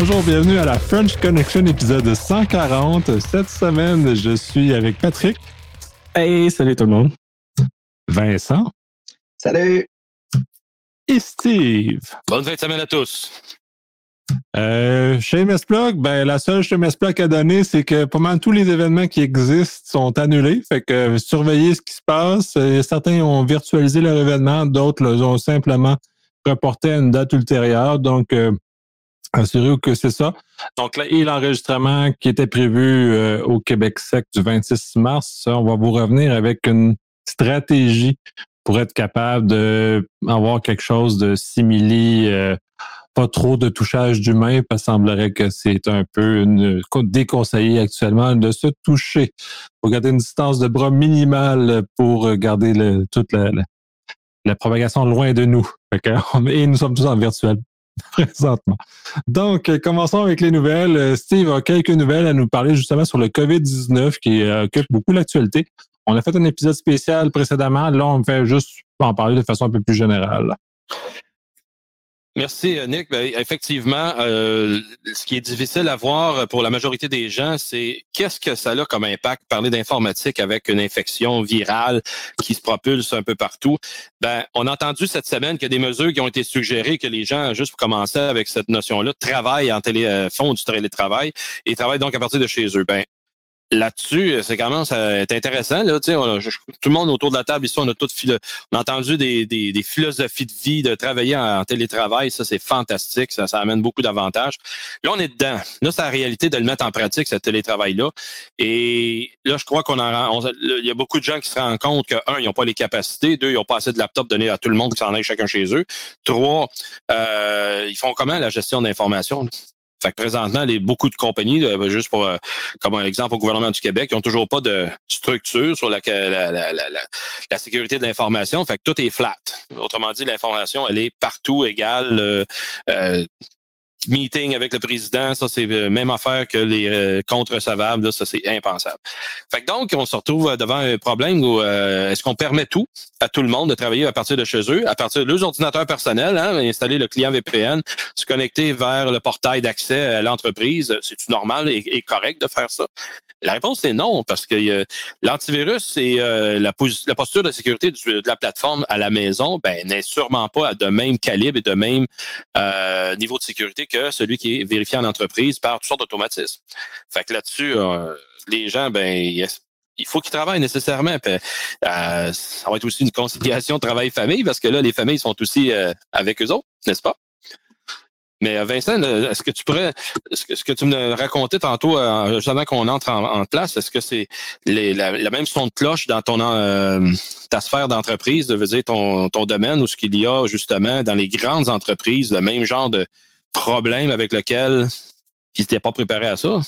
Bonjour, bienvenue à la French Connection épisode 140. Cette semaine, je suis avec Patrick. Hey, salut tout le monde. Vincent. Salut. Et Steve. Bonne fin de semaine à tous. Euh, chez Plug, ben, la seule chez Plug à donner, c'est que pas mal tous les événements qui existent sont annulés. Fait que euh, surveillez ce qui se passe. Euh, certains ont virtualisé leur événement, d'autres ont simplement reporté à une date ultérieure. Donc, euh, assurez-vous que c'est ça. Donc là, et l'enregistrement qui était prévu euh, au Québec sec du 26 mars, on va vous revenir avec une stratégie pour être capable d'avoir quelque chose de simili pas trop de touchage d'humain, parce semblerait que c'est un peu une, déconseillé actuellement de se toucher. Faut garder une distance de bras minimale pour garder toute la, propagation loin de nous. et nous sommes tous en virtuel présentement. Donc, commençons avec les nouvelles. Steve a quelques nouvelles à nous parler justement sur le COVID-19 qui euh, occupe beaucoup l'actualité. On a fait un épisode spécial précédemment. Là, on fait juste en parler de façon un peu plus générale. Merci, Nick. Ben, effectivement, euh, ce qui est difficile à voir pour la majorité des gens, c'est qu'est-ce que ça a comme impact, parler d'informatique avec une infection virale qui se propulse un peu partout. Ben, on a entendu cette semaine qu'il y a des mesures qui ont été suggérées que les gens, juste pour commencer avec cette notion-là, travaillent en télé, euh, font du télétravail et travaillent donc à partir de chez eux. Ben, là-dessus, euh, c'est quand ça être intéressant. Là, tout le monde autour de la table ici, on a tout on a entendu des, des, des, philosophies de vie, de travailler en, télétravail. Ça, c'est fantastique. Ça, ça amène beaucoup d'avantages. Là, on est dedans. Là, c'est la réalité de le mettre en pratique, ce télétravail-là. Et là, je crois qu'on en il y a beaucoup de gens qui se rendent compte que, un, ils n'ont pas les capacités. Deux, ils n'ont pas assez de laptops donnés à tout le monde qui s'en aille chacun chez eux. Trois, euh, ils font comment la gestion d'informations? Fait que présentement, les, beaucoup de compagnies, juste pour euh, comme un exemple au gouvernement du Québec, ils n'ont toujours pas de structure sur la, la, la, la sécurité de l'information. Fait que tout est flat. Autrement dit, l'information, elle est partout égale. Euh, euh meeting avec le président, ça c'est euh, même affaire que les euh, comptes recevables, ça c'est impensable. Fait que donc, on se retrouve devant un problème où euh, est-ce qu'on permet tout à tout le monde de travailler à partir de chez eux, à partir de leurs ordinateurs personnels, hein, installer le client VPN, se connecter vers le portail d'accès à l'entreprise? C'est normal et, correct de faire ça? La réponse est non, parce que l'antivirus et la, la, posture de sécurité de la plateforme à la maison ben, n'est sûrement pas de même calibre et de même niveau de sécurité que celui qui est vérifié en entreprise par toutes sortes d'automatismes. Fait que là-dessus, euh, les gens, ben, il faut qu'ils travaillent nécessairement. Euh, ça va être aussi une conciliation travail-famille parce que là, les familles sont aussi euh, avec eux autres, n'est-ce pas? Mais Vincent, est-ce que tu pourrais, ce que, tu me racontais tantôt, justement qu'on entre en, place, est-ce que c'est la, même son de cloche dans ton ta sphère d'entreprise, de dire ton, ton domaine ou ce qu'il y a justement dans les grandes entreprises, le même genre de, problème avec lequel ils n'étaient pas préparés à ça?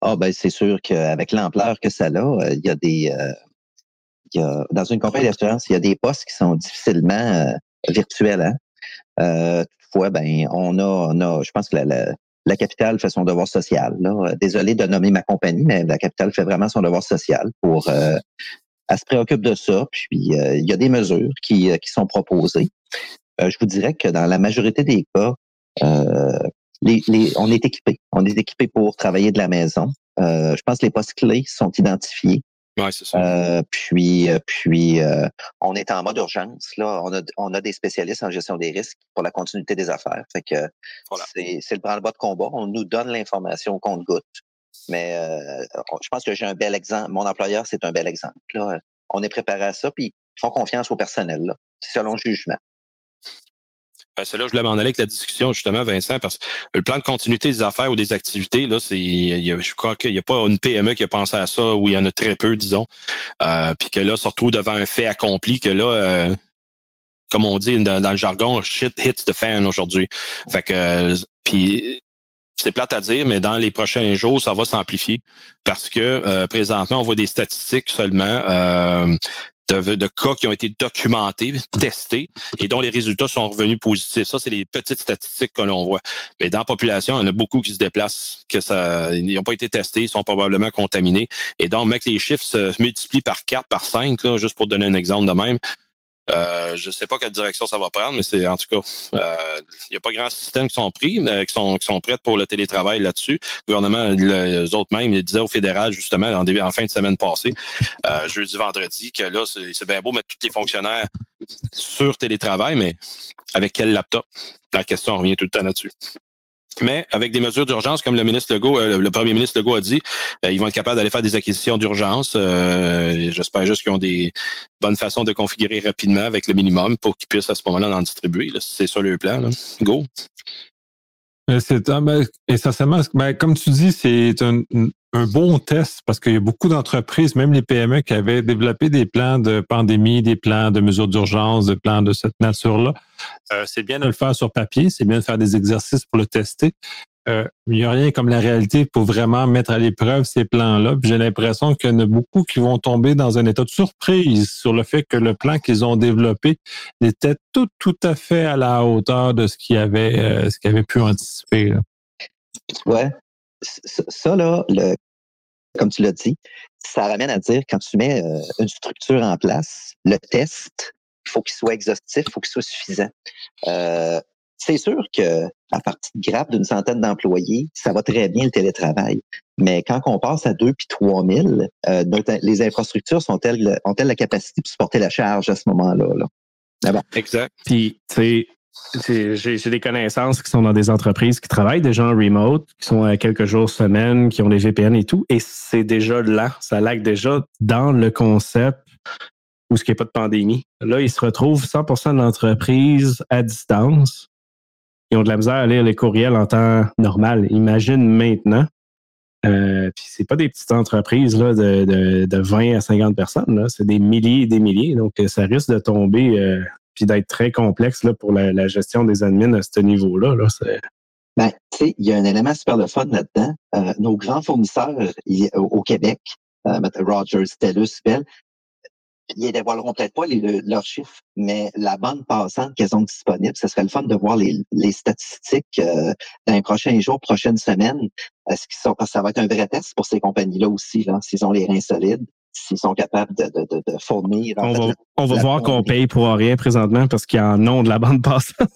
Ah ben c'est sûr qu'avec l'ampleur que ça a, euh, il y a des euh, y a, dans une compagnie d'assurance, il y a des postes qui sont difficilement euh, virtuels. Hein? Toutefois, ben on a, on a, je pense que la, la, capitale fait son devoir social. Là. Désolé de nommer ma compagnie, mais la capitale fait vraiment son devoir social pour elle se préoccupe de ça. Puis il y a des mesures qui, qui sont proposées. Euh, je vous dirais que dans la majorité des cas, euh, les, on est équipé. On est équipé pour travailler de la maison. Euh, je pense que les postes clés sont identifiés. Ouais, c'est ça. puis, puis on est en mode urgence. Là, on a, on a des spécialistes en gestion des risques pour la continuité des affaires. Fait que c'est le branle-bas de combat. On nous donne l'information qu'on compte-goutte. Mais je pense que j'ai un bel exemple. Mon employeur, c'est un bel exemple. Là. On est préparé à ça, puis ils font confiance au personnel. Là. Selon le jugement. Ben, c'est là je voulais m'en aller avec la discussion, justement, Vincent, parce que le plan de continuité des affaires ou des activités, là, c'est, je crois qu'il n'y a pas une PME qui a pensé à ça, ou il y en a très peu, disons. Euh, puis que là, surtout devant un fait accompli, que là, euh, comme on dit dans, le jargon, shit hits the fan aujourd'hui. Fait que, c'est plate à dire, mais dans les prochains jours, ça va s'amplifier parce que euh, présentement, on voit des statistiques seulement de, cas qui ont été documentés, testés, et dont les résultats sont revenus positifs. Ça, c'est les petites statistiques que l'on voit. Mais dans la population, il y en a beaucoup qui se déplacent, que ils n'ont pas été testés, ils sont probablement contaminés. Et donc, mec, les chiffres se multiplient par 4, par 5, là, juste pour donner un exemple de même. Euh, je ne sais pas quelle direction ça va prendre, mais c'est en tout cas, il n'y a pas grand système qui sont pris, sont qui sont prêts pour le télétravail là-dessus. Le gouvernement, les autres même, ils disaient au fédéral justement en, en fin de semaine passée, jeudi, vendredi, que là, c'est bien beau mettre tous les fonctionnaires sur télétravail, mais avec quel laptop? La question revient tout le temps là-dessus. Mais avec des mesures d'urgence, comme le ministre Legault, euh, le premier ministre Legault a dit, euh, ils vont être capables d'aller faire des acquisitions d'urgence. Euh, j'espère juste qu'ils ont des bonnes façons de configurer rapidement avec le minimum pour qu'ils puissent à ce moment-là en distribuer. C'est ça le plan. Go. C'est essentiellement, ben, comme tu dis, c'est un, un, bon test parce qu'il y a beaucoup d'entreprises, même les PME, qui avaient développé des plans de pandémie, des plans de mesures d'urgence, des plans de cette nature-là. Euh, c'est bien de le faire sur papier, c'est bien de faire des exercices pour le tester. Euh, il n'y a rien comme la réalité pour vraiment mettre à l'épreuve ces plans-là. J'ai l'impression qu'il y en a beaucoup qui vont tomber dans un état de surprise sur le fait que le plan qu'ils ont développé était tout, tout à fait à la hauteur de ce qu'ils avaient, euh, ce qu'ils avaient pu anticiper. Là. Ouais. Ça, là, le, comme tu l'as dit, ça ramène à dire quand tu mets une structure en place, le test, il faut qu'il soit exhaustif, il faut qu'il soit suffisant. Euh, c'est sûr que à partir de grappe d'une centaine d'employés, ça va très bien le télétravail. Mais quand on passe à 2 puis 3 000, euh, les infrastructures sont-elles, ont-elles la capacité de supporter la charge à ce moment-là? Là? Ah bon. Exact. Puis, tu sais, j'ai des connaissances qui sont dans des entreprises qui travaillent déjà en remote, qui sont à quelques jours, semaines, qui ont des VPN et tout, et c'est déjà là, ça lag déjà dans le concept où ce qui n'y a pas de pandémie. Là, ils se retrouvent 100% de l'entreprise à distance. Ils ont de la misère à lire les courriels en temps normal. Imagine maintenant. Euh, puis c'est pas des petites entreprises là, de, de, 20 à 50 personnes. C'est des milliers et des milliers. Donc, ça risque de tomber euh, puis d'être très complexe là, pour la, gestion des admins à ce niveau-là. Là, ben, il y a un élément super de fun là-dedans. Euh, nos grands fournisseurs au Québec, Rogers, TELUS, Bell, ils dévoileront peut-être pas leurs chiffres, mais la bande passante qu'elles ont disponible, ce serait le fun de voir les, statistiques euh, dans les prochains jours, prochaines semaines. Est-ce qu'ils sont, ça va être un vrai test pour ces compagnies-là aussi, là, s'ils ont les reins solides s'ils sont capables de, de, de, fournir. On va, on va voir qu'on paye pour rien présentement parce qu'il y a un nom de la bande passante.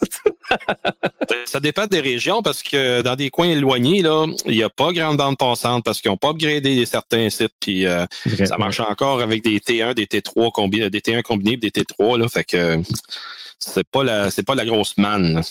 ça dépend des régions parce que dans des coins éloignés, là, il n'y a pas grande bande passante parce qu'ils n'ont pas upgradé certains sites. Puis euh, ça marche encore avec des T1, des T3 combinés, des T1 combinés des T3. Là, fait que c'est pas la c'est pas la grosse manne.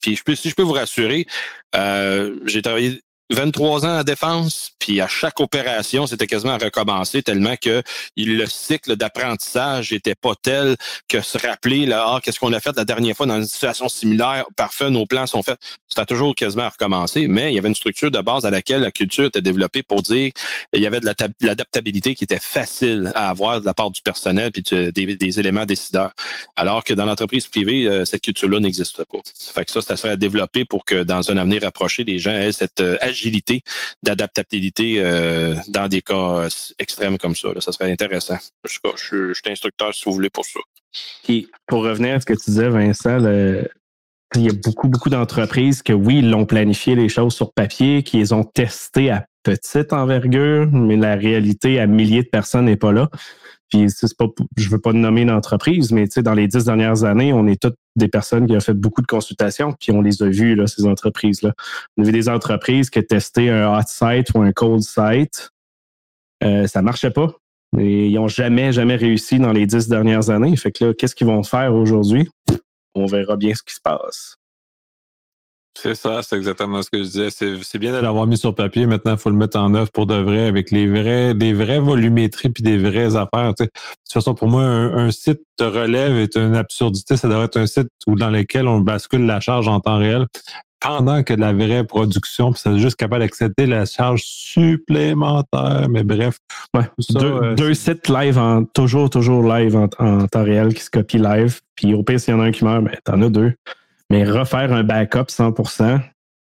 Puis je peux, si je peux vous rassurer, euh, j'ai travaillé 23 ans à défense, puis à chaque opération, c'était quasiment à recommencer tellement que le cycle d'apprentissage était pas tel que se rappeler là, ah, qu'est-ce qu'on a fait la dernière fois dans une situation similaire, parfait, nos plans sont faits. C'était toujours quasiment à recommencer, mais il y avait une structure de base à laquelle la culture était développée pour dire il y avait de l'adaptabilité qui était facile à avoir de la part du personnel puis des, éléments décideurs. Alors que dans l'entreprise privée, euh, cette culture-là n'existe pas. Fait que ça, ça serait à développer pour que dans un avenir rapproché, les gens aient cette d'adaptabilité euh, dans des cas euh, extrêmes comme ça. Ça serait intéressant. Je, je, suis instructeur si vous voulez pour ça. Et pour revenir à ce que tu disais, Vincent, il y a beaucoup, beaucoup d'entreprises que oui, ils l'ont planifié les choses sur papier, qui les ont testées à petite envergure, mais la réalité à milliers de personnes n'est pas là. Puis c'est pas, je veux pas nommer une entreprise, mais dans les dix dernières années, on est toutes des personnes qui ont fait beaucoup de consultations, puis on les a vues, là, ces entreprises-là. On a vu des entreprises qui testaient un hot site ou un cold site. Euh, ça marchait pas. Ils n'ont jamais, jamais réussi dans les dix dernières années. Fait que là, qu'est-ce qu'ils vont faire aujourd'hui? On verra bien ce qui se passe. C'est ça, c'est exactement ce que je disais. C'est bien de l'avoir mis sur papier. Maintenant, il faut le mettre en œuvre pour de vrai avec les vrais, des vraies volumétries puis des vraies affaires. De toute façon, pour moi, un, site de relève est une absurdité. Ça devrait être un site où, dans lequel on bascule la charge en temps réel pendant que de la vraie production, puis c'est juste capable d'accepter la charge supplémentaire. Mais bref. Euh, deux, sites live en toujours, toujours live en, temps réel qui se copient live. Puis au pire, s'il y en a un qui meurt, ben, t'en as deux. Mais refaire un backup 100%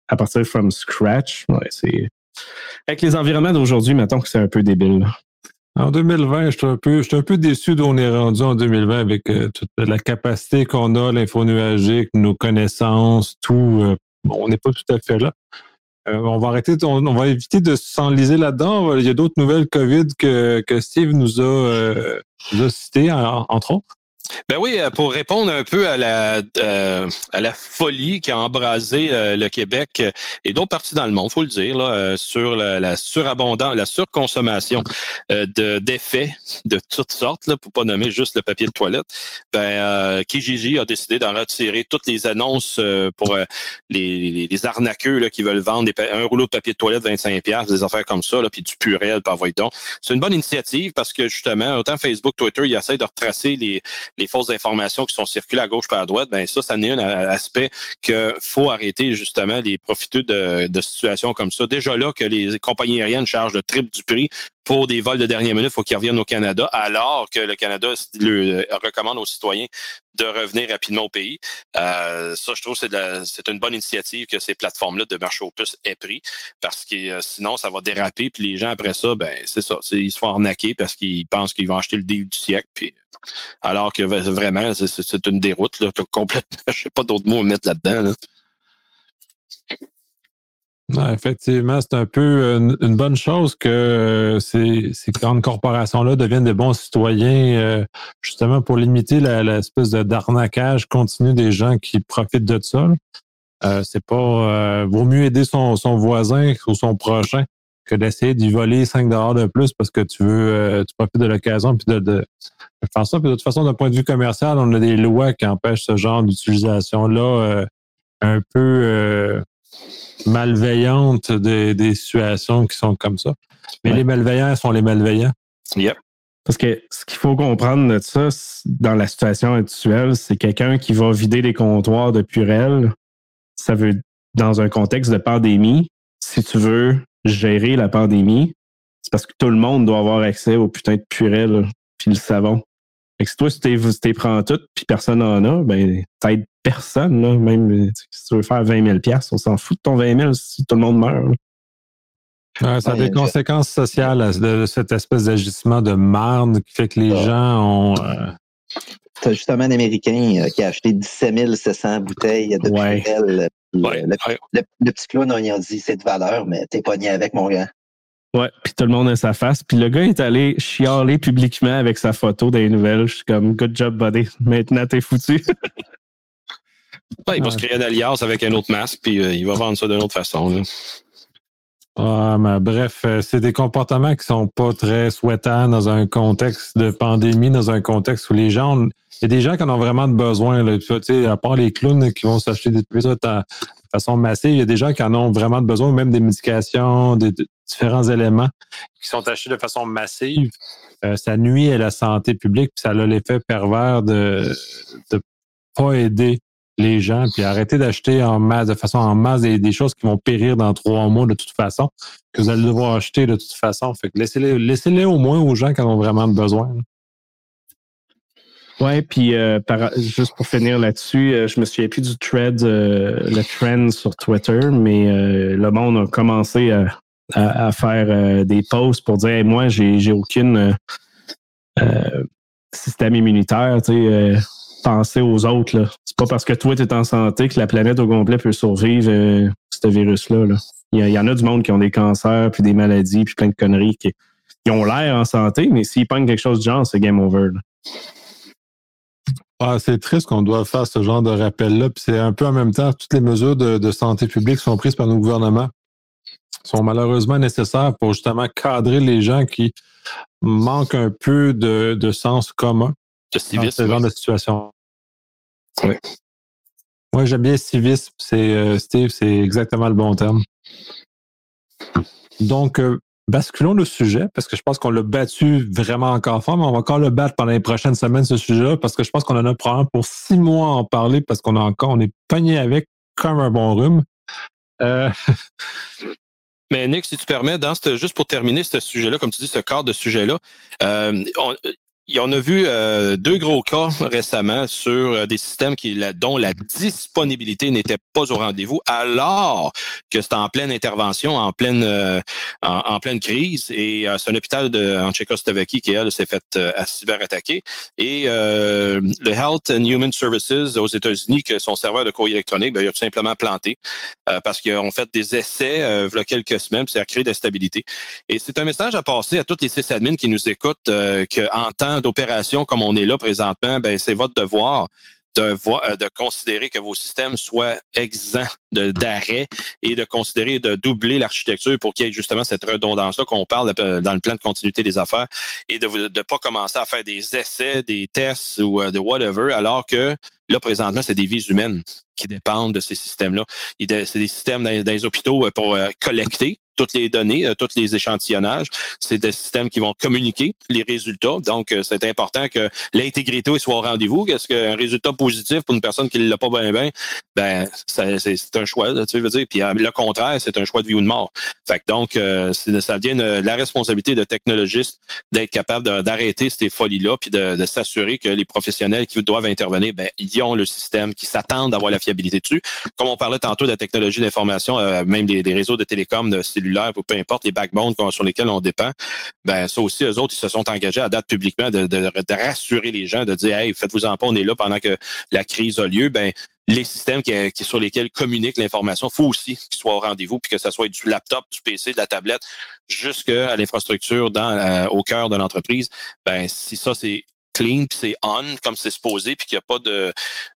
à partir from scratch, c'est. Avec les environnements d'aujourd'hui, mettons que c'est un peu débile. En 2020, je suis un peu, un peu déçu d'où on est rendu en 2020 avec euh, toute la capacité qu'on a, l'info nuagique, nos connaissances, tout. Euh, on n'est pas tout à fait là. Euh, on va arrêter, on, va éviter de s'enliser là-dedans. Il y a d'autres nouvelles COVID que, que Steve nous a, nous a citées, entre autres. Ben oui, euh, pour répondre un peu à la euh, à la folie qui a embrasé euh, le Québec et d'autres parties dans le monde, faut le dire, là, sur la, la surabondance, la surconsommation de d'effets de toutes sortes, là, pour pas nommer juste le papier de toilette. Ben Kijiji a décidé d'en retirer toutes les annonces pour les, les, arnaqueux là, qui veulent vendre un rouleau de papier de toilette 25 des affaires comme ça, là, puis du purel, par donc. C'est une bonne initiative parce que justement, autant Facebook, Twitter, ils essaient de retracer les les fausses informations qui sont circulées à gauche par à droite, ben ça, ça n'est un aspect que faut arrêter justement les profiteux de, de situations comme ça. Déjà là que les compagnies aériennes chargent le triple du prix pour des vols de dernière minute, il faut qu'ils reviennent au Canada, alors que le Canada le, recommande aux citoyens de revenir rapidement au pays. Euh, ça, je trouve que c'est une bonne initiative que ces plateformes-là de marché au plus aient pris, parce que euh, sinon, ça va déraper, puis les gens, après ça, ben c'est ça, ils se font arnaquer parce qu'ils pensent qu'ils vont acheter le deal du siècle, puis alors que vraiment, c'est une déroute là, complètement. Je sais pas d'autres mots à mettre là-dedans. Effectivement, c'est un peu une, bonne chose que euh, ces, grandes corporations-là deviennent des bons citoyens, euh, justement pour limiter l'espèce d'arnaquage continu des gens qui profitent de ça. Euh, c'est pas vaut mieux aider son, son voisin ou son prochain que d'essayer d'y voler 5 de plus parce que tu veux, tu profites de l'occasion puis de, faire ça. Puis de toute façon, d'un point de vue commercial, on a des lois qui empêchent ce genre d'utilisation-là euh, un peu malveillante des, situations qui sont comme ça. Mais les malveillants sont les malveillants. Yep. Parce que ce qu'il faut comprendre de ça, dans la situation actuelle, c'est quelqu'un qui va vider les comptoirs de Purel. Ça veut, dans un contexte de pandémie, si tu veux gérer la pandémie, c'est parce que tout le monde doit avoir accès au putain de purée puis le savon. Fait que si toi, si tu prends tout puis personne n'en a, ben, t'aides personne, là. Même si tu veux faire 20 000 on s'en fout de ton 20 000 si tout le monde meurt. ça a des conséquences sociales de cette espèce d'agissement de marde qui fait que les gens ont. Euh... Tu justement un Américain euh, qui a acheté 17 700 bouteilles de purée le, petit clown, on y a dit c'est de valeur, mais t'es pogné avec mon gars. Ouais, puis tout le monde a sa face. Puis le gars est allé chialer publiquement avec sa photo des nouvelles. Je suis comme, good job, buddy. Maintenant, t'es foutu. il va se créer une alliance avec un autre masque, puis euh, il va vendre ça d'une autre façon. Ah, mais bref, euh, c'est des comportements qui sont pas très souhaitants dans un contexte de pandémie, dans un contexte où les gens, il y a des gens qui en ont vraiment besoin. Là. Tu à part les clowns qui vont s'acheter des trucs de façon massive, il y a des gens qui en ont vraiment besoin, même des médications, des, différents éléments qui sont achetés de façon massive. Euh, ça nuit à la santé publique, puis ça a l'effet pervers de ne pas aider les gens, puis arrêtez d'acheter en masse, de façon en masse des, choses qui vont périr dans trois mois de toute façon, que vous allez devoir acheter de toute façon. Fait que laissez-les laissez au moins aux gens qui en ont vraiment besoin. Ouais, puis euh, juste pour finir là-dessus, euh, je me souviens plus du thread, le trend sur Twitter, mais le monde a commencé à, faire des posts pour dire moi, j'ai aucune système immunitaire, tu sais penser aux autres. C'est pas parce que toi, tu es en santé que la planète au complet peut survivre euh, ce virus-là. Il, y, en a du monde qui ont des cancers, puis des maladies, puis plein de conneries qui, ont l'air en santé, mais s'ils pognent quelque chose de genre, c'est game over. Ah, c'est triste qu'on doit faire ce genre de rappel-là. Puis c'est un peu en même temps, toutes les mesures de, santé publique sont prises par nos gouvernements sont malheureusement nécessaires pour justement cadrer les gens qui manquent un peu de sens commun de civisme. ce genre de situation. Oui. Moi, j'aime bien civisme. C'est, euh, Steve, c'est exactement le bon terme. Donc, euh, basculons le sujet parce que je pense qu'on l'a battu vraiment encore fort, mais on va encore le battre pendant les prochaines semaines, ce sujet-là, parce que je pense qu'on en a probablement pour six mois à en parler parce qu'on a encore, on est pogné avec comme un bon rhume. Euh, mais Nick, si tu permets, dans juste pour terminer ce sujet-là, comme tu dis, ce cadre de sujet-là, euh, on a vu euh, deux gros cas récemment sur euh, des systèmes qui, dont la disponibilité n'était pas au rendez-vous, alors que c'était en pleine intervention, en pleine euh, en, pleine crise. Et c'est un hôpital de, en Tchécoslovaquie qui, elle, s'est fait à cyberattaquer. Et le Health and Human Services aux États-Unis, que son serveur de courrier électronique, ben, il a tout simplement planté parce qu'ils ont fait des essais il quelques semaines, puis ça a créé de la stabilité. Et c'est un message à passer à tous les sysadmins qui nous écoutent, que en temps d'opération comme on est là présentement, ben c'est votre devoir de, euh, de considérer que vos systèmes soient exempts d'arrêt et de considérer de doubler l'architecture pour qu'il y ait justement cette redondance-là qu'on parle dans le plan de continuité des affaires et de ne pas commencer à faire des essais, des tests ou euh, de whatever, alors que là, présentement, c'est des vies humaines qui dépendent de ces systèmes-là. C'est des systèmes dans, les hôpitaux euh, pour collecter toutes les données, euh, tous les échantillonnages. C'est des systèmes qui vont communiquer les résultats. Donc, euh, c'est important que l'intégrité soit au rendez-vous. Qu'est-ce qu'un résultat positif pour une personne qui ne l'a pas bien, bien, ben, c'est un choix, tu veux dire. Puis euh, le contraire, c'est un choix de vie ou de mort. Fait que donc, ça devient la responsabilité de technologistes d'être capable d'arrêter ces folies-là, puis de, s'assurer que les professionnels qui doivent intervenir, ben, ils ont le système, qui s'attendent d'avoir la fiabilité dessus. Comme on parlait tantôt de la technologie d'information, même des, réseaux de télécom, de cellulaire, ou peu importe les backbones sur lesquels on dépend, ben ça aussi, eux autres, ils se sont engagés à date publiquement de, rassurer les gens, de dire Hey, faites-vous en pas, on est là pendant que la crise a lieu. Ben, les systèmes qui, sur lesquels communique l'information, faut aussi qu'ils soient au rendez-vous, puis que ce soit du laptop, du PC, de la tablette, jusqu'à l'infrastructure dans euh, au cœur de l'entreprise. Ben, si ça, c'est clean, puis c'est on comme c'est supposé, puis qu'il n'y a pas de,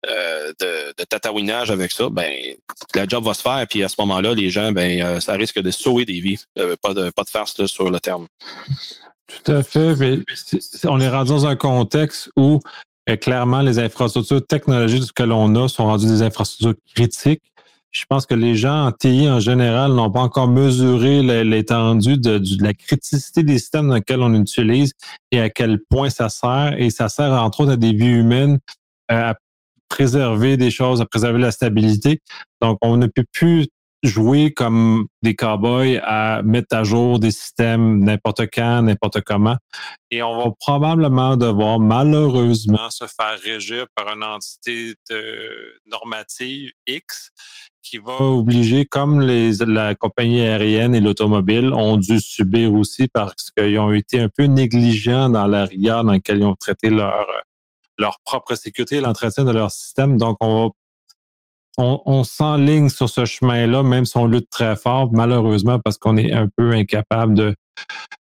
euh, de, tatouinage avec ça, ben la job va se faire, puis à ce moment-là, les gens, ben euh, ça risque de sauver des vies, euh, pas de pas de farce sur le terme. Tout à fait. on est rendu dans un contexte où clairement les infrastructures technologiques que l'on a sont rendues des infrastructures critiques je pense que les gens en TI en général n'ont pas encore mesuré l'étendue de, la criticité des systèmes dans lesquels on utilise et à quel point ça sert. Et ça sert entre autres à des vies humaines euh, à préserver des choses, à préserver la stabilité. Donc, on ne peut plus jouer comme des cowboys à mettre à jour des systèmes n'importe quand, n'importe comment. Et on va probablement devoir malheureusement se faire régir par une entité normative X qui va obliger, comme la compagnie aérienne et l'automobile ont dû subir aussi parce qu'ils ont été un peu négligents dans la rigueur dans laquelle ils ont traité leur, leur propre sécurité et l'entretien de leur système. Donc, on va on s'enligne sur ce chemin-là, même si on lutte très fort, malheureusement, parce qu'on est un peu incapable de,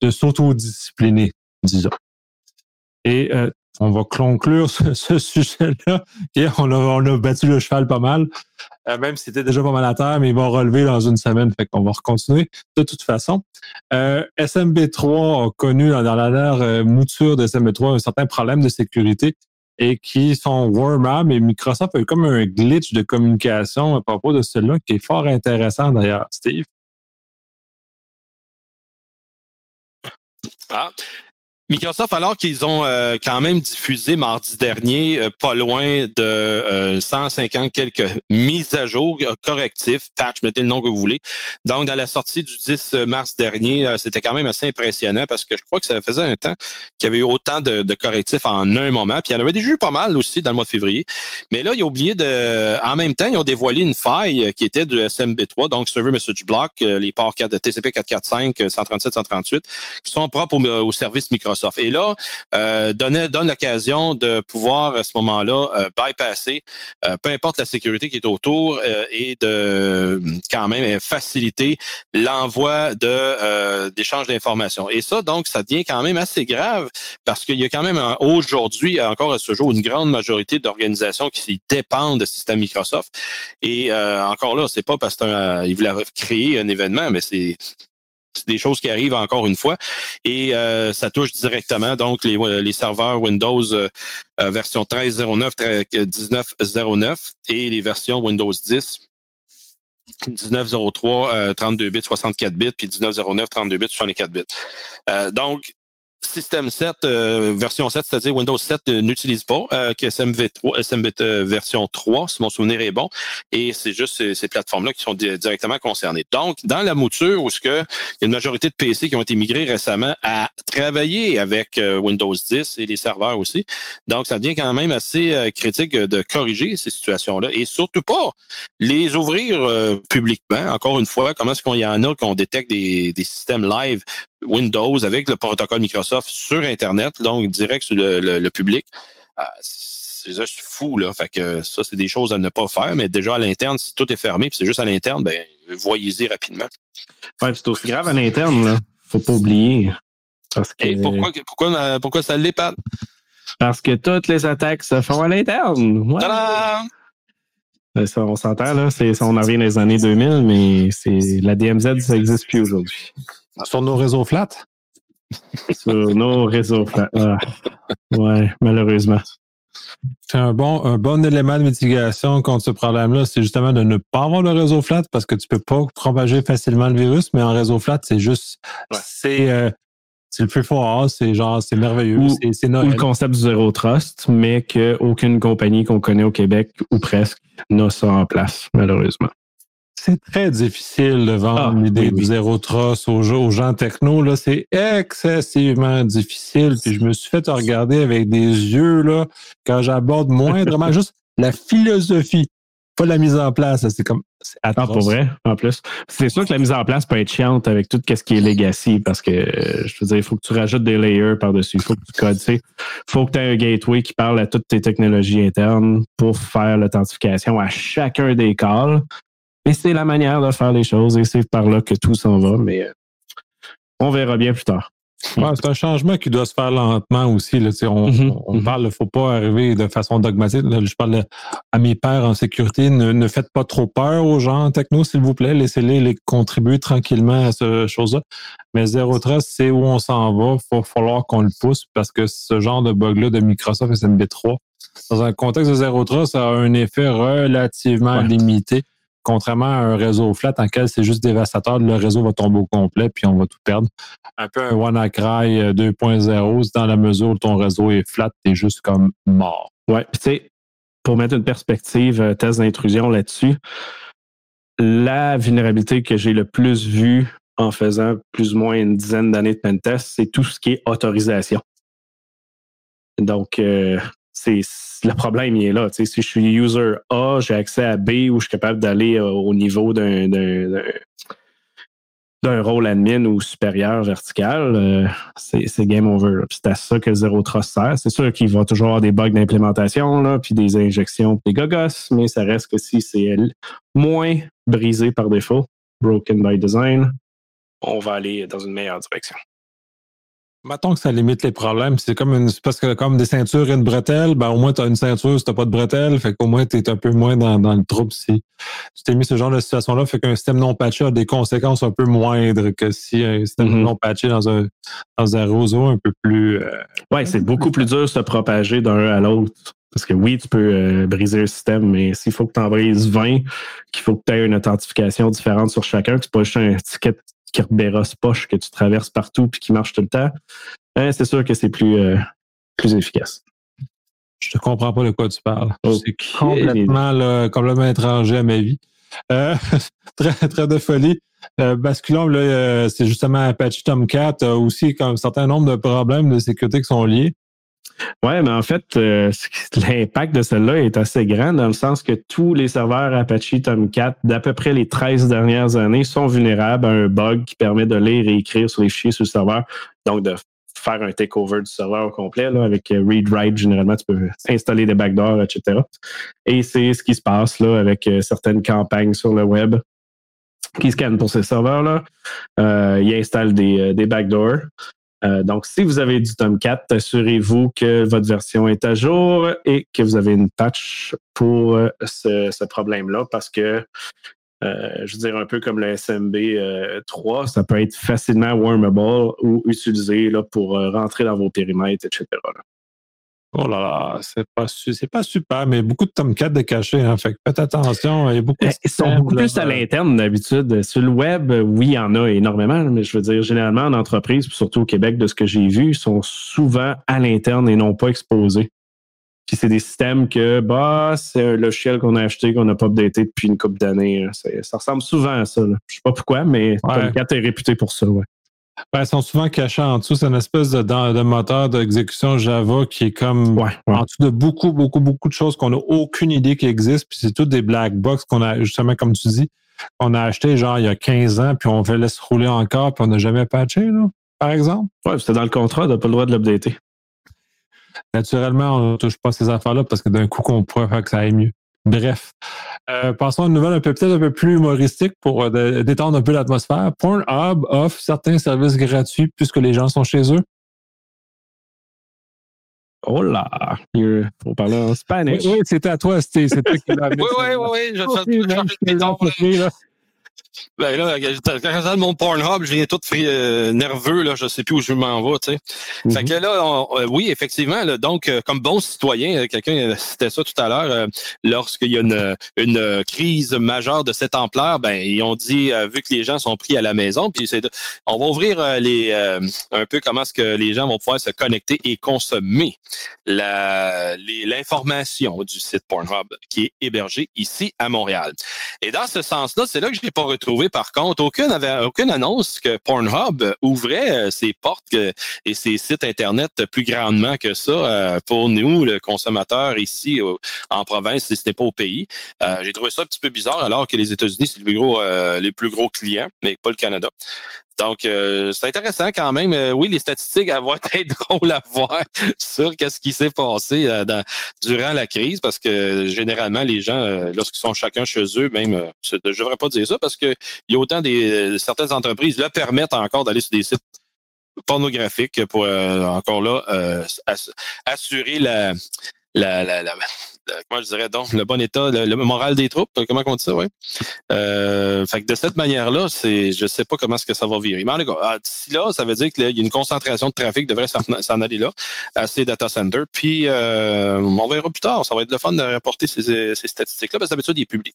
de s'autodiscipliner, disons. Et euh, on va conclure ce, sujet-là. on, a, on battu le cheval pas mal, euh, même si c'était déjà pas mal à terre, mais il va relever dans une semaine, fait qu'on va recontinuer de toute façon. Euh, SMB3 a connu dans la dernière mouture de SMB3 un certain problème de sécurité et qui sont warm mais Microsoft a eu comme un glitch de communication à propos de cela qui est fort intéressant d'ailleurs, Steve. Ah, Microsoft, alors qu'ils ont euh, quand même diffusé mardi dernier euh, pas loin de 150 euh, quelques mises à jour correctifs, patch, mettez le nom que vous voulez. Donc, dans la sortie du 10 mars dernier, c'était quand même assez impressionnant parce que je crois que ça faisait un temps qu'il y avait eu autant de, correctifs en un moment. Puis il y en avait déjà eu pas mal aussi dans le mois de février. Mais là, ils ont oublié de... En même temps, ils ont dévoilé une faille qui était du SMB3, donc Server Message Block, les ports 4 de TCP 445, 137, 138, qui sont propres au, au service Microsoft. Et là, euh, donne, l'occasion de pouvoir à ce moment-là euh, bypasser, euh, peu importe la sécurité qui est autour, et de quand même faciliter l'envoi de d'échanges d'informations. Et ça, donc, ça devient quand même assez grave parce qu'il y a quand même aujourd'hui, encore à ce jour, une grande majorité d'organisations qui dépendent de système Microsoft. Et encore là, c'est pas parce qu'ils voulaient créer un événement, mais c'est des choses qui arrivent encore une fois. Et euh, ça touche directement donc les, les serveurs Windows euh, euh version 13.09, 19.09 et les versions Windows 10. 19.03, 32 bits, 64 bits, puis 19.09, 32 bits, 64 bits. Euh, donc, Système 7, euh, version 7, c'est-à-dire Windows 7 euh, n'utilise pas euh, que SMV3, SMV version 3, si mon souvenir est bon. Et c'est juste ces, plateformes-là qui sont directement concernées. Donc, dans la mouture, où ce que il y a une majorité de PC qui ont été migrés récemment à travailler avec Windows 10 et les serveurs aussi. Donc, ça devient quand même assez critique de corriger ces situations-là et surtout pas les ouvrir publiquement. Encore une fois, comment est-ce qu'on y en a qu'on détecte des, des systèmes live Windows avec le protocole Microsoft sur Internet, donc direct sur le, public. Ah, c'est juste fou, là. Fait que ça, c'est des choses à ne pas faire, mais déjà à l'interne, si tout est fermé, puis c'est juste à l'interne, ben, voyez-y rapidement. Ouais, c'est aussi grave à l'interne, là. Faut pas oublier. Et pourquoi, pourquoi, pourquoi ça l'est pas? Parce que toutes les attaques se font à l'interne. Ça, on s'entend, là. on en revient dans les années 2000, mais c'est la DMZ, ça n'existe plus aujourd'hui. Sur nos réseaux flats? Sur nos réseaux flats. Ah. Ouais, malheureusement. C'est un bon, un bon élément de mitigation contre ce problème-là, c'est justement de ne pas avoir le réseau flat parce que tu peux pas propager facilement le virus, mais en réseau flat, c'est juste, c'est, euh, c'est le plus fort, c'est genre, c'est merveilleux, c'est Ou le concept du zéro trust, mais qu'aucune compagnie qu'on connaît au Québec, ou presque, n'a ça en place, malheureusement. C'est très difficile de vendre ah, l'idée du zéro trust aux, aux, gens techno. Là, c'est excessivement difficile. Puis je me suis fait regarder avec des yeux là quand j'aborde moindrement juste la philosophie pas la mise en place. C'est comme. Attends, pour vrai, en plus. C'est sûr que la mise en place peut être chiante avec tout ce qui est legacy parce que, euh, je veux dire, il faut que tu rajoutes des layers par-dessus. Il faut que tu codes, Il faut que tu aies un gateway qui parle à toutes tes technologies internes pour faire l'authentification à chacun des calls. Et c'est la manière de faire les choses et c'est par là que tout s'en va, mais euh, on verra bien plus tard c'est un changement qui doit se faire lentement aussi. Là, on, on, mm-hmm. parle, il ne faut pas arriver de façon dogmatique. je parle à mes pères en sécurité, ne, faites pas trop peur aux gens en techno, s'il vous plaît. Laissez-les les contribuer tranquillement à ce chose-là. Mais Zero Trust, c'est où on s'en va. Il va falloir qu'on le pousse parce que ce genre de bug-là de Microsoft SMB3, dans un contexte de Zero Trust, ça a un effet relativement limité contrairement à un réseau flat en lequel c'est juste dévastateur, le réseau va tomber au complet puis on va tout perdre. Un peu un WannaCry 2.0, euh, dans la mesure où ton réseau est flat, t'es juste comme mort. Ouais, tu sais, pour mettre une perspective, euh, test d'intrusion là-dessus, la vulnérabilité que j'ai le plus vue en faisant plus ou moins une dizaine d'années de pentest, c'est tout ce qui est autorisation. Donc, euh, c'est le problème il est là. si je suis user A, j'ai accès à B où je suis capable d'aller euh, au niveau d'un rôle admin ou supérieur vertical, euh, c'est game over. C'est à ça que Zero Trust sert. C'est sûr qu'il va toujours avoir des bugs d'implémentation, puis des injections, des gogos, mais ça reste que si c'est moins brisé par défaut, broken by design, on va aller dans une meilleure direction. Mettons que ça limite les problèmes. C'est comme une, parce que comme des ceintures et une bretelle, ben au moins tu as une ceinture si tu pas de bretelle. Fait qu'au moins tu es un peu moins dans, dans le trouble si tu t'es mis ce genre de situation-là. Fait qu'un système non patché a des conséquences un peu moindres que si un système mm-hmm. non patché dans un, dans un réseau un peu plus. Euh, ouais, c'est beaucoup plus dur de se propager d'un à l'autre. Parce que oui, tu peux euh, briser un système, mais s'il faut que tu en brises 20, qu'il faut que tu aies une authentification différente sur chacun, que c'est pas juste un ticket Kerberos poche que tu traverses partout puis qui marche tout le temps, hein, c'est sûr que c'est plus, euh, plus efficace. Je te comprends pas de quoi tu parles. C'est complètement, complètement étranger à ma vie. Euh, très, très de folie. Euh, basculons, c'est justement Apache Tomcat a aussi comme un certain nombre de problèmes de sécurité qui sont liés. Oui, mais en fait, euh, l'impact de celle-là est assez grand dans le sens que tous les serveurs Apache Tomcat d'à peu près les 13 dernières années sont vulnérables à un bug qui permet de lire et écrire sur les fichiers sur le serveur. Donc, de faire un takeover du serveur au complet avec euh, read-write. Généralement, tu peux installer des backdoors, etc. Et c'est ce qui se passe là avec euh, certaines campagnes sur le web qui scannent pour ces serveurs-là. Ils installent des backdoors. Euh, donc, si vous avez du Tomcat, assurez-vous que votre version est à jour et que vous avez une patch pour euh, ce, problème-là parce que, euh, je veux dire, un peu comme le SMB 3, ça peut être facilement wormable ou utilisé là, pour rentrer dans vos périmètres, etc. Oh là là, c'est pas, c'est pas super, mais beaucoup de Tomcat de cachés. Hein, fait faites attention. Il y a beaucoup eh, Ils sont beaucoup plus à l'interne d'habitude. Sur le web, oui, il y en a énormément, mais je veux dire, généralement, en entreprise, surtout au Québec, de ce que j'ai vu, ils sont souvent à l'interne et non pas exposés. Puis c'est des systèmes que, bah, c'est un logiciel qu'on a acheté, qu'on n'a pas updaté depuis une couple d'années. Ça ressemble souvent à ça. Je sais pas pourquoi, mais Tomcat est réputé pour ça, ouais. Ben, ils sont souvent cachés en dessous. C'est une espèce de, de moteur d'exécution Java qui est comme en dessous de beaucoup, beaucoup, beaucoup de choses qu'on n'a aucune idée qui existent. Puis c'est tout des black box qu'on a, justement, comme tu dis, qu'on a acheté genre il y a 15 ans, puis on fait laisser rouler encore, puis on n'a jamais patché, là, par exemple. Oui, c'était dans le contrat, on n'a pas le droit de l'updater. Naturellement, on ne touche pas ces affaires-là parce que d'un coup, qu'on pourrait faire que ça aille mieux. Bref. Euh, passons à une nouvelle un peu peut-être un peu plus humoristique pour euh, détendre un peu l'atmosphère. Pornhub offre certains services gratuits puisque les gens sont chez eux. Oh là, il faut parler en Spanish. Oui, c'était à toi, c'était Oui, oui, oui, oui, je vais ben là, quand je mon Pornhub, je viens tout euh, nerveux, là, je sais plus où je m'en vais, tu sais. Fait mhm. que là, euh, oui, effectivement, donc, euh, comme bon citoyen, quelqu'un citait ça tout à l'heure, lorsqu'il y a une, une, crise majeure de cette ampleur, ben, ils ont dit, vu que les gens sont pris à la maison, puis c'est on va ouvrir les un peu comment est-ce que les gens vont pouvoir se connecter et consommer l'information du site Pornhub qui est hébergé ici à Montréal. Et dans ce sens-là, c'est là que je n'ai pas retrouvé par contre aucune, aucune annonce que Pornhub ouvrait euh, ses portes et ses sites Internet plus grandement que ça euh, pour nous, le consommateur ici en province, si ce n'est pas au pays. Euh, j'ai trouvé ça un petit peu bizarre alors que les États-Unis, c'est gros, les plus gros clients, mais pas le Canada. Donc, euh, c'est intéressant quand même. Euh, oui, les statistiques vont être drôles à voir sur qu'est-ce qui s'est passé euh, durant la crise, parce que généralement, les gens, lorsqu'ils sont chacun chez eux, même, je ne devrais pas dire ça, parce qu'il y a autant des certaines entreprises le permettent encore d'aller sur des sites pornographiques pour encore là assurer la, la, la, la comment je dirais donc, le bon état, le, moral des troupes, comment on dit ça, oui. Euh, fait que de cette manière-là, c'est, je sais pas comment est-ce que ça va virer. Mais en tout cas, ah, d'ici là, ça veut dire qu'il y a une concentration de trafic devrait s'en aller là, à ces data centers. Puis, euh, on verra plus tard. Ça va être le fun de rapporter ces, statistiques-là, parce que d'habitude, il est public.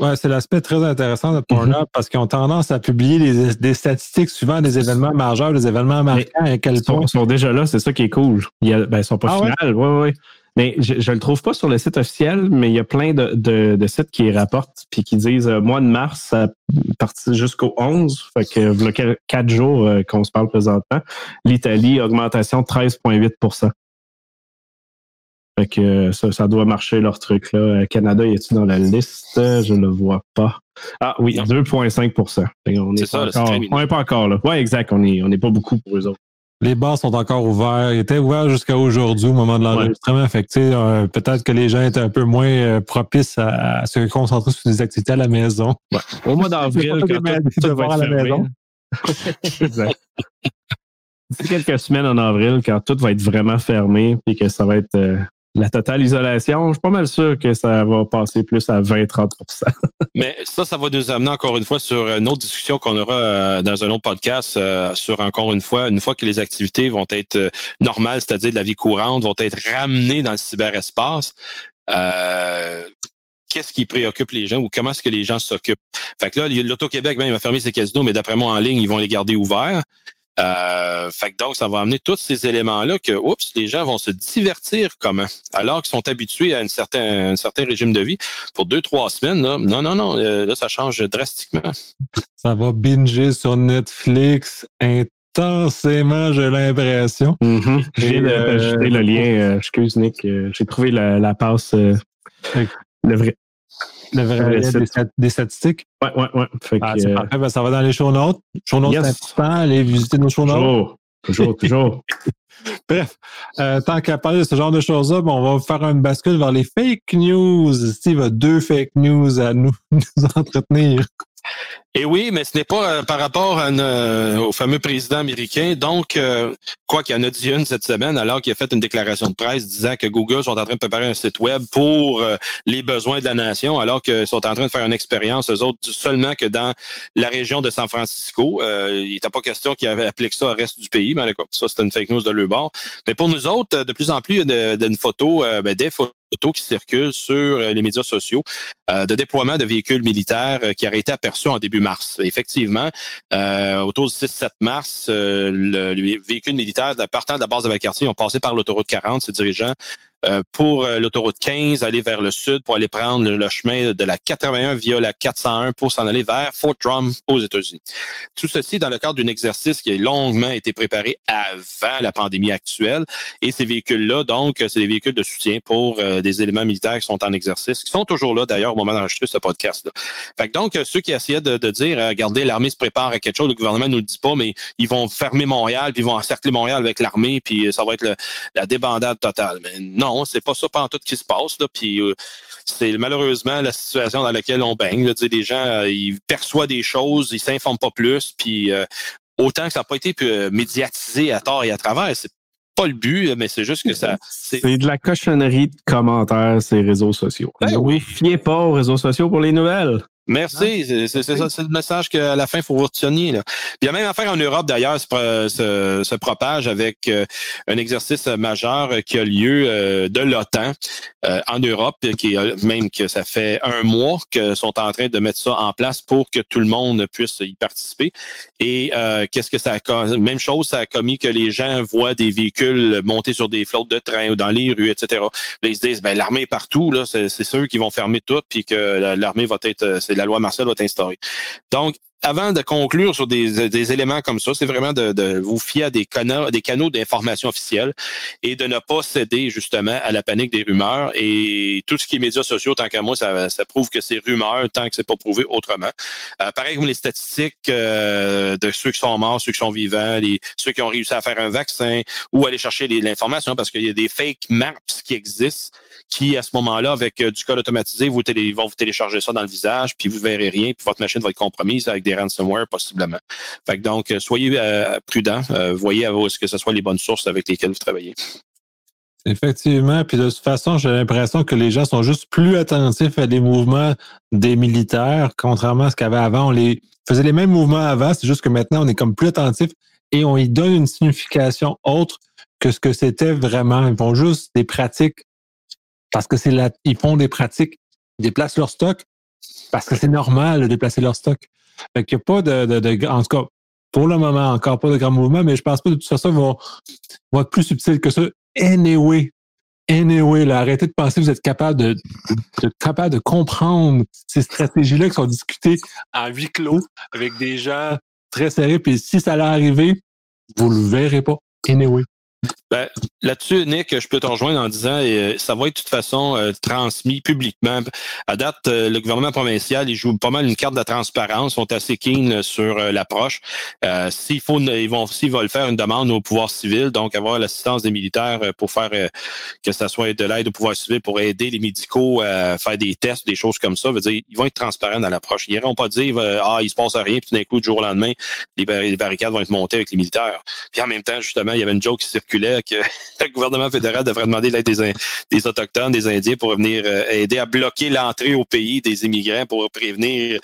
Ouais, c'est l'aspect très intéressant de Pornhub mm-hmm. parce qu'ils ont tendance à publier des, statistiques souvent des événements majeurs, des événements marquants. Et quels sont, sont déjà là, c'est ça qui est cool. Ils, ben, sont pas ah finales. Ouais? Ouais, mais je ne le trouve pas sur le site officiel, mais il y a plein de, sites qui rapportent puis qui disent euh, mois de mars à partir jusqu'au 11, fait que le quatre jours euh, qu'on se parle présentement, l'Italie, augmentation de 13,8% Fait que euh, ça, doit marcher leur truc là. Canada, y est-il dans la liste? Je ne le vois pas. Ah oui, 2,5% On n'est pas, encore, pas encore là. Oui, exact. On n'est on est pas beaucoup pour eux autres. Les bars sont encore ouverts. Ils étaient ouverts jusqu'à aujourd'hui au moment de l'enregistrement. Ouais. Euh, peut-être que les gens étaient un peu moins euh, propices à, se concentrer sur des activités à la maison. Au mois d'avril, quand tout, va à la maison. D'ici quelques semaines en avril, quand tout va être vraiment fermé et que ça va être euh, la totale isolation, je suis pas mal sûr que ça va passer plus à 20-30% Mais ça, ça va nous amener encore une fois sur une autre discussion qu'on aura euh, dans un autre podcast euh, sur encore une fois, une fois que les activités vont être euh, normales, c'est-à-dire de la vie courante, vont être ramenées dans le cyberespace. Qu'est-ce qui préoccupe les gens ou comment est-ce que les gens s'occupent? Fait que là, l'Auto-Québec, même, va fermer ses casinos, mais d'après moi, en ligne, ils vont les garder ouverts. Euh, fait que donc, ça va amener tous ces éléments-là que, oups, les gens vont se divertir comment? Alors qu'ils sont habitués à une certain, un certain régime de vie pour deux, trois semaines. Là. Non, non, non, euh, là, ça change drastiquement. Ça va binger sur Netflix intensément, j'ai l'impression. Mm-hmm. J'ai euh, le, lien, excuse Nick, j'ai trouvé la, la passe, le vrai, le vrai des, statistiques. Ouais, ouais, ouais. ah, parfait. Ben, ça va dans les show notes. Show notes, c'est important. Allez visiter nos show notes. Toujours, toujours, toujours. Bref, euh, tant qu'à parler de ce genre de choses-là, on va faire un bascule vers les fake news. Steve a deux fake news à nous, nous entretenir. Et oui, mais ce n'est pas euh, par rapport euh, au fameux président américain. Donc, euh, quoi qu'il y en a dit une cette semaine, alors qu'il a fait une déclaration de presse disant que Google sont en train de préparer un site web pour les besoins de la nation, alors qu'ils sont en train de faire une expérience, eux autres, seulement que dans la région de San Francisco. il n'était pas question qu'ils appliquent ça au reste du pays, mais ça, c'est une fake news de leur bord. Mais pour nous autres, de plus en plus, il y a une photo, ben, des photos qui circulent sur les médias sociaux de déploiement de véhicules militaires qui auraient été aperçus en début mars. Effectivement, euh, autour du 6-7 mars, euh, le, le, véhicule militaire partant de la base de Valcartier ont passé par l'autoroute 40, se dirigeant euh, pour euh, l'autoroute 15, aller vers le sud, pour aller prendre le, chemin de la 81 via la 401 pour s'en aller vers Fort Drum aux États-Unis. Tout ceci dans le cadre d'un exercice qui a longuement été préparé avant la pandémie actuelle. Et ces véhicules-là, donc, c'est des véhicules de soutien pour euh, des éléments militaires qui sont en exercice, qui sont toujours là d'ailleurs moment d'enregistrer ce podcast-là. Fait que donc, ceux qui essayaient de, dire, regardez, l'armée se prépare à quelque chose, le gouvernement nous le dit pas, mais ils vont fermer Montréal, puis ils vont encercler Montréal avec l'armée, puis ça va être la débandade totale. Mais non, c'est pas ça pas tout qui se passe. Là, puis c'est malheureusement la situation dans laquelle on baigne. Là, les gens, ils perçoivent des choses, ils s'informent pas plus, puis autant que ça n'a pas été euh, médiatisé à tort et à travers, c'est pas le but, mais c'est juste que ça. C'est de la cochonnerie de commentaires ces réseaux sociaux. Ben oui. Fiez pas aux réseaux sociaux pour les nouvelles. Merci. C'est ça, c'est le message qu'à la fin, il faut retenir. Là. il y a même affaire en Europe, d'ailleurs, se, se, propage avec euh, un exercice majeur qui a lieu euh, de l'OTAN euh, en Europe, qui même que ça fait un mois que sont en train de mettre ça en place pour que tout le monde puisse y participer. Et qu'est-ce que ça a Même chose, ça a commis que les gens voient des véhicules monter sur des flottes de train ou dans les rues, etc. Là, ils se disent, ben l'armée est partout, là, c'est ceux qui vont fermer tout, puis que l'armée va être la loi martiale va être instaurée. Donc, avant de conclure sur des, éléments comme ça, c'est vraiment de, vous fier à des canaux, des canaux d'information officiels et de ne pas céder justement à la panique des rumeurs. Et tout ce qui est médias sociaux, tant qu'à moi, ça, prouve que c'est rumeurs tant que c'est pas prouvé autrement. Euh, pareil comme les statistiques euh, de ceux qui sont morts, ceux qui sont vivants, les, ceux qui ont réussi à faire un vaccin ou aller chercher l'information parce qu'il y a des fake maps qui existent qui, à ce moment-là, avec euh, du code automatisé, vous vont vous télécharger ça dans le visage, puis vous verrez rien, puis votre machine va être compromise avec des ransomware possiblement. Donc, euh, soyez euh. Euh, voyez à ce que ce soit les bonnes sources avec lesquelles vous travaillez. Effectivement, puis de toute façon, j'ai l'impression que les gens sont juste plus attentifs à des mouvements des militaires, contrairement à ce qu'avait avant. On les faisait les mêmes mouvements avant, c'est juste que maintenant, on est comme plus attentif et on y donne une signification autre que ce que c'était vraiment. Ils font juste des pratiques parce que c'est là, ils font des pratiques, ils déplacent leur stock parce que c'est normal de déplacer leur stock. Fait qu'il n'y a pas de, En tout cas, pour le moment, encore pas de grands mouvements, mais je pense pas de toute façon, vont être plus subtils que ça. Anyway, anyway, là, arrêtez de penser que vous êtes capable de, de, capable de comprendre ces stratégies-là qui sont discutées en huis clos avec des gens très serrés. Puis si ça allait arriver, vous le verrez pas. Anyway. Ben, Là-dessus, Nick, je peux te rejoindre en disant euh, ça va être de toute façon euh, transmis publiquement. À date, euh, le gouvernement provincial, il joue pas mal une carte de transparence, sont assez keen sur l'approche. s'il faut, ils vont, s'ils veulent faire une demande au pouvoir civil, donc avoir l'assistance des militaires pour faire que ça soit de l'aide au pouvoir civil pour aider les médicaux à faire des tests, des choses comme ça, veut dire, ils vont être transparents dans l'approche. Ils n'iront pas dire ah il se passe rien, puis d'un coup, du jour au lendemain, les, barricades vont être montées avec les militaires. Puis en même temps, justement, il y avait une joke qui que le gouvernement fédéral devrait demander l'aide des, Autochtones, des Indiens pour venir euh, aider à bloquer l'entrée au pays des immigrants pour prévenir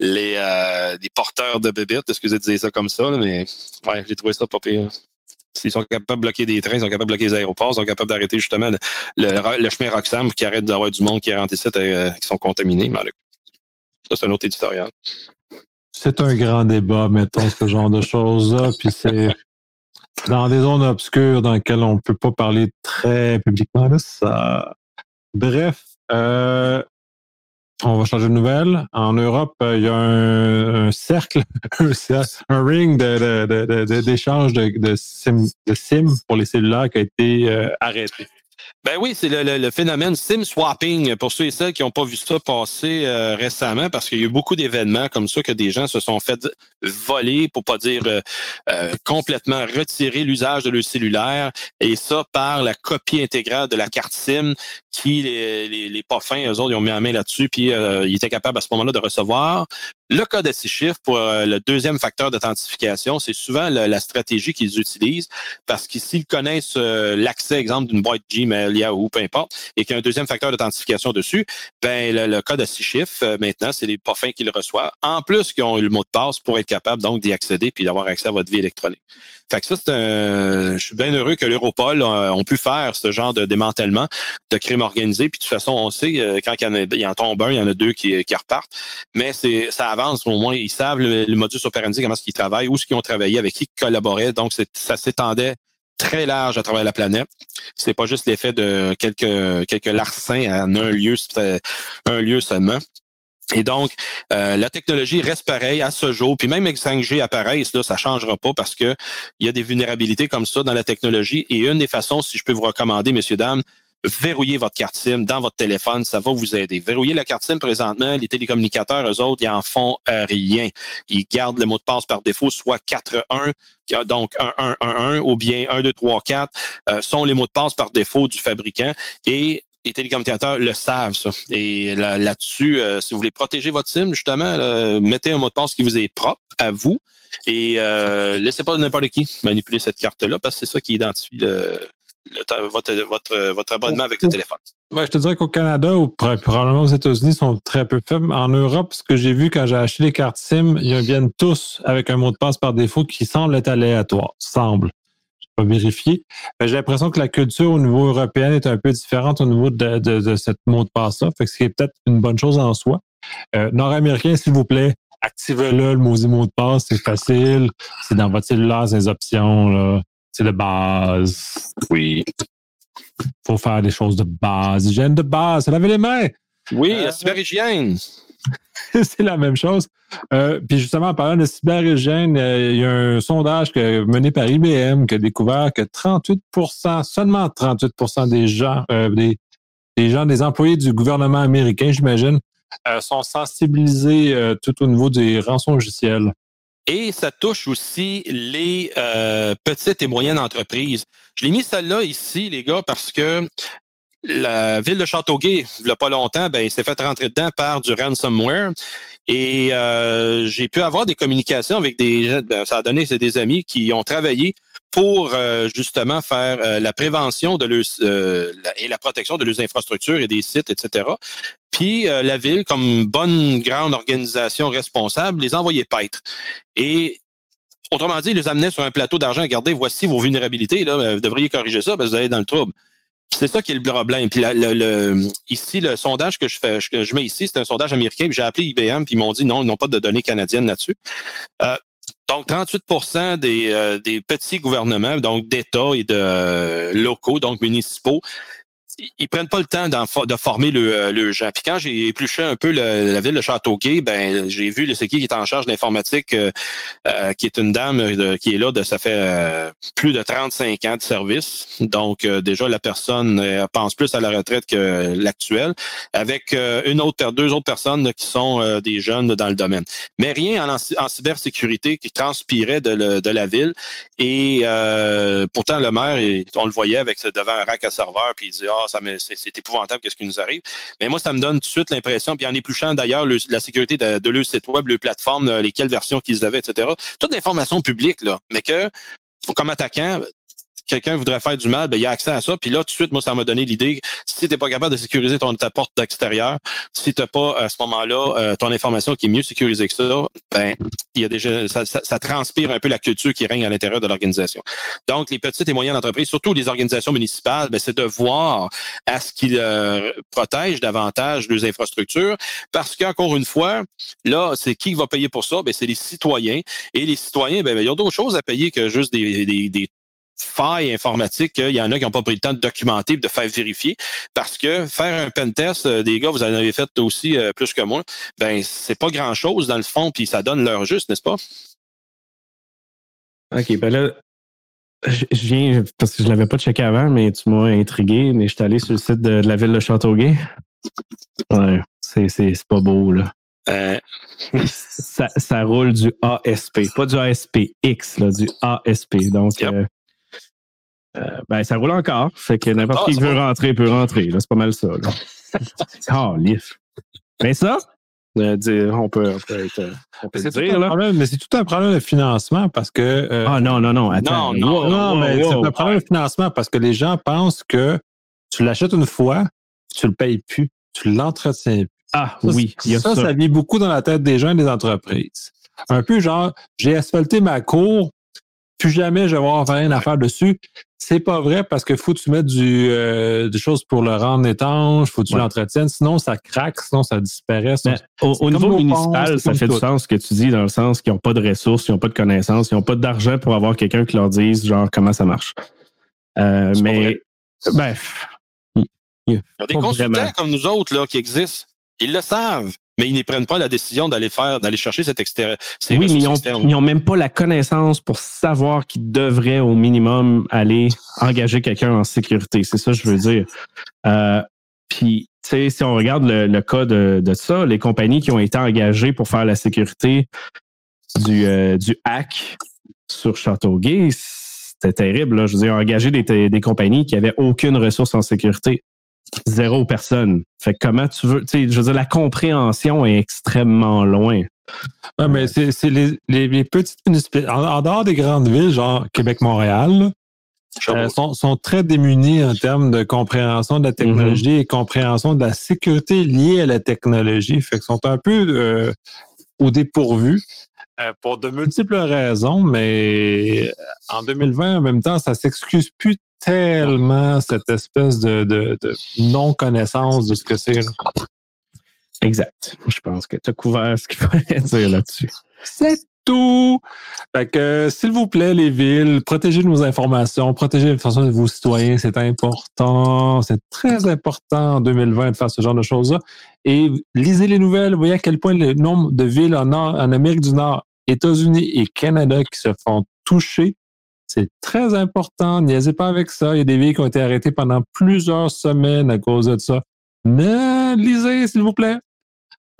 les, euh, porteurs de bébites. Excusez de dire ça comme ça, mais j'ai trouvé ça pas pire. S'ils sont capables de bloquer des trains, ils sont capables de bloquer les aéroports, ils sont capables d'arrêter justement le, chemin Roxham qui arrête d'avoir du monde qui rentre ici euh, qui sont contaminés. ça, c'est un autre éditorial. C'est un grand débat, mettons, ce genre de choses-là. Puis c'est dans des zones obscures dans lesquelles on ne peut pas parler très publiquement de ça. Bref, euh, on va changer de nouvelle. En Europe, il y a un, cercle, un, ring d'échange de, de, SIM, de, SIM, pour les cellulaires qui a été euh, arrêté. Ben oui, c'est le, phénomène SIM swapping pour ceux et celles qui n'ont pas vu ça passer euh, récemment, parce qu'il y a eu beaucoup d'événements comme ça que des gens se sont fait voler, pour pas dire euh, euh, complètement retirer l'usage de leur cellulaire, et ça par la copie intégrale de la carte SIM qui les, les, les pas fins, eux autres, ils ont mis la main là-dessus, puis ils étaient capables à ce moment-là de recevoir le code à six chiffres pour le deuxième facteur d'authentification. C'est souvent la stratégie qu'ils utilisent parce que s'ils connaissent l'accès, exemple, d'une boîte Gmail, Peu importe, et qu'il y a un deuxième facteur d'authentification dessus, ben le, code à six chiffres, euh, maintenant, c'est les parfums qui le reçoivent. En plus, qu'ils ont eu le mot de passe pour être capable donc d'y accéder puis d'avoir accès à votre vie électronique. Fait que ça, c'est un. Je suis bien heureux que l'Europol euh, ont pu faire ce genre de démantèlement de crime organisé. Puis de toute façon, on sait euh, quand il y en, tombe un, il y en a deux qui, repartent. Mais c'est ça avance. Au moins, ils savent le, modus operandi, comment est-ce qu'ils travaillent, où est-ce qu'ils ont travaillé, avec qui ils collaboraient. Donc, ça s'étendait très large à travers la planète. C'est pas juste l'effet de quelques quelques larcins en un lieu, un lieu seulement. Et donc, euh, la technologie reste pareille à ce jour. Puis même avec 5G apparaît, là, ça changera pas parce que il y a des vulnérabilités comme ça dans la technologie. Et une des façons, si je peux vous recommander, messieurs, dames, verrouiller votre carte SIM dans votre téléphone, ça va vous aider. Verrouiller la carte SIM présentement, les télécommunicateurs, eux autres, ils en font euh, rien. Ils gardent le mot de passe par défaut, soit 4-1, donc 1-1-1-1 ou bien 1, 2, 3, 4 sont les mots de passe par défaut du fabricant. Et les télécommunicateurs le savent, ça. Et là-dessus, euh, si vous voulez protéger votre SIM, justement, mettez un mot de passe qui vous est propre à vous et euh, laissez pas n'importe qui manipuler cette carte-là parce que c'est ça qui identifie le, votre, votre, votre, abonnement avec le téléphone. Ouais, je te dirais qu'au Canada ou probablement aux États-Unis sont très peu faibles. En Europe, ce que j'ai vu quand j'ai acheté les cartes SIM, ils viennent tous avec un mot de passe par défaut qui semble être aléatoire. Semble pas vérifier. J'ai l'impression que la culture au niveau européen est un peu différente au niveau de, de, cette mot de passe-là. Fait que ce qui est peut-être une bonne chose en soi. Euh, Nord-américain, s'il vous plaît, activez-le, le mot de passe, c'est facile. C'est dans votre cellulaire, ces options, C'est de base. Oui. Faut faire des choses de base. Hygiène de base, laver les mains. Oui, euh, cyberhygiène. c'est la même chose. Euh, puis justement, en parlant de cyberhygiène, euh, il y a un sondage mené par IBM qui a découvert que 38% seulement 38% des gens, euh, des, gens, des employés du gouvernement américain, j'imagine, sont sensibilisés tout au niveau des rançons logiciels. Et ça touche aussi les petites et moyennes entreprises. Je l'ai mis celle-là ici, les gars, parce que la ville de Châteauguay, il n'y a pas longtemps, ben, s'est fait rentrer dedans par du ransomware. Et euh, j'ai pu avoir des communications avec des ben, ça a donné c'est des amis qui ont travaillé pour euh, justement faire euh, la prévention de et la protection de leurs infrastructures et des sites, etc. Puis la ville, comme bonne grande organisation responsable, les envoyait paître. Et autrement dit, ils les amenaient sur un plateau d'argent. Regardez, voici vos vulnérabilités. Là, vous devriez corriger ça parce que vous allez dans le trouble. C'est ça qui est le problème. Puis ici, le sondage que je fais, je mets ici, c'est un sondage américain. J'ai appelé IBM, puis ils m'ont dit non, ils n'ont pas de données canadiennes là-dessus. Euh, donc, 38 des, euh, des petits gouvernements, donc d'États et de euh, locaux, donc municipaux, ils prennent pas le temps de former le, euh, le gens. Puis quand j'ai épluché un peu la ville de Châteauguay, ben j'ai vu le qui est en charge de l'informatique, euh, euh, qui est une dame qui est là de ça fait plus de 35 ans de service. Donc déjà la personne pense plus à la retraite que l'actuelle, avec une autre deux autres personnes qui sont des jeunes dans le domaine. Mais rien en, cybersécurité qui transpirait de, de, la ville. Et pourtant le maire, on le voyait avec devant un rack à serveur, puis il dit ah c'est épouvantable qu'est-ce qui nous arrive. Mais moi, ça me donne tout de suite l'impression, puis en épluchant d'ailleurs la sécurité de, de, leur site web, leur plateforme, euh, lesquelles versions qu'ils avaient, etc. Toute l'information publique, là, mais que comme attaquant, quelqu'un voudrait faire du mal, ben, il y a accès à ça. Puis là, tout de suite, moi, ça m'a donné l'idée, si tu pas capable de sécuriser ton, ta porte d'extérieur, si tu n'as pas à ce moment-là euh, ton information qui est mieux sécurisée que ça, ben, il y a déjà ça, ça, transpire un peu la culture qui règne à l'intérieur de l'organisation. Donc, les petites et moyennes entreprises, surtout les organisations municipales, ben, c'est de voir à ce qu'ils euh, protègent davantage leurs infrastructures, parce qu'encore une fois, là, c'est qui va payer pour ça? Ben, c'est les citoyens. Et les citoyens, ben, il y a d'autres choses à payer que juste des, des, des failles informatiques il y en a qui n'ont pas pris le temps de documenter et de faire vérifier. Parce que faire un pen test, euh, des gars, vous en avez fait aussi euh, plus que moi, ben c'est pas grand chose dans le fond, puis ça donne l'heure juste, n'est-ce pas? OK, ben là, je viens, parce que je l'avais pas checké avant, mais tu m'as intrigué, mais je suis allé sur le site de, la ville de Châteauguay. Ouais, c'est pas beau, là. Euh. ça, ça, roule du ASP, pas du ASPX, là, du ASP. Donc, euh, ben, ça roule encore. Fait que n'importe ah, qui veut rentrer peut rentrer. C'est pas mal ça. oh, lif. Mais ça, euh, on peut, on peut, être, on peut dire. Là. Problème, mais c'est tout un problème de financement parce que. Euh, ah non, non, non. Attends. Non, non, mais c'est un problème de financement parce que les gens pensent que tu l'achètes une fois, tu le payes plus, tu l'entretiens plus. Ah oui, il y a ça, ça. Ça vit beaucoup dans la tête des gens et des entreprises. Un peu genre, j'ai asphalté ma cour, plus jamais je vais avoir rien à faire dessus. C'est pas vrai parce que faut que tu mettes du, euh, des choses pour le rendre étanche, faut que tu l'entretiennes, sinon ça craque, sinon ça disparaît. au, niveau municipal, ça fait du sens ce que tu dis dans le sens qu'ils n'ont pas de ressources, ils n'ont pas de connaissances, ils n'ont pas d'argent pour avoir quelqu'un qui leur dise genre comment ça marche. Euh, mais bref. Il y a des consultants comme nous autres là, qui existent. Ils le savent. Mais ils ne prennent pas la décision d'aller faire, d'aller chercher cette extérieur. Oui, mais ils n'ont même pas la connaissance pour savoir qu'ils devraient au minimum aller engager quelqu'un en sécurité. C'est ça que je veux dire. Euh, puis, tu sais, si on regarde le, cas de, ça, les compagnies qui ont été engagées pour faire la sécurité du, euh, du hack sur Châteauguay, c'était terrible. Là. Je veux dire, engager des, des compagnies qui n'avaient aucune ressource en sécurité zéro personne. Fait comment tu veux, tu sais, je veux dire, la compréhension est extrêmement loin. Ouais, mais c'est les, les, petites municipalités, en, dehors des grandes villes, genre Québec-Montréal, euh, sont, sont, très démunis en termes de compréhension de la technologie mm-hmm. et compréhension de la sécurité liée à la technologie. Fait qu'ils sont un peu euh, au dépourvu. Euh, pour de multiples raisons, mais en 2020, en même temps, ça s'excuse plus tellement cette espèce de, non-connaissance de ce que c'est. Exact. Je pense que tu as couvert ce qu'il fallait dire là-dessus. C'est tout. Fait que, s'il vous plaît, les villes, protégez nos informations, protégez l'information de vos citoyens, c'est important. C'est très important en 2020 de faire ce genre de choses-là. Et lisez les nouvelles, voyez à quel point le nombre de villes en, en Amérique du Nord, États-Unis et Canada qui se font toucher c'est très important. Niaisez pas avec ça. Il y a des villes qui ont été arrêtées pendant plusieurs semaines à cause de ça. Mais lisez, s'il vous plaît.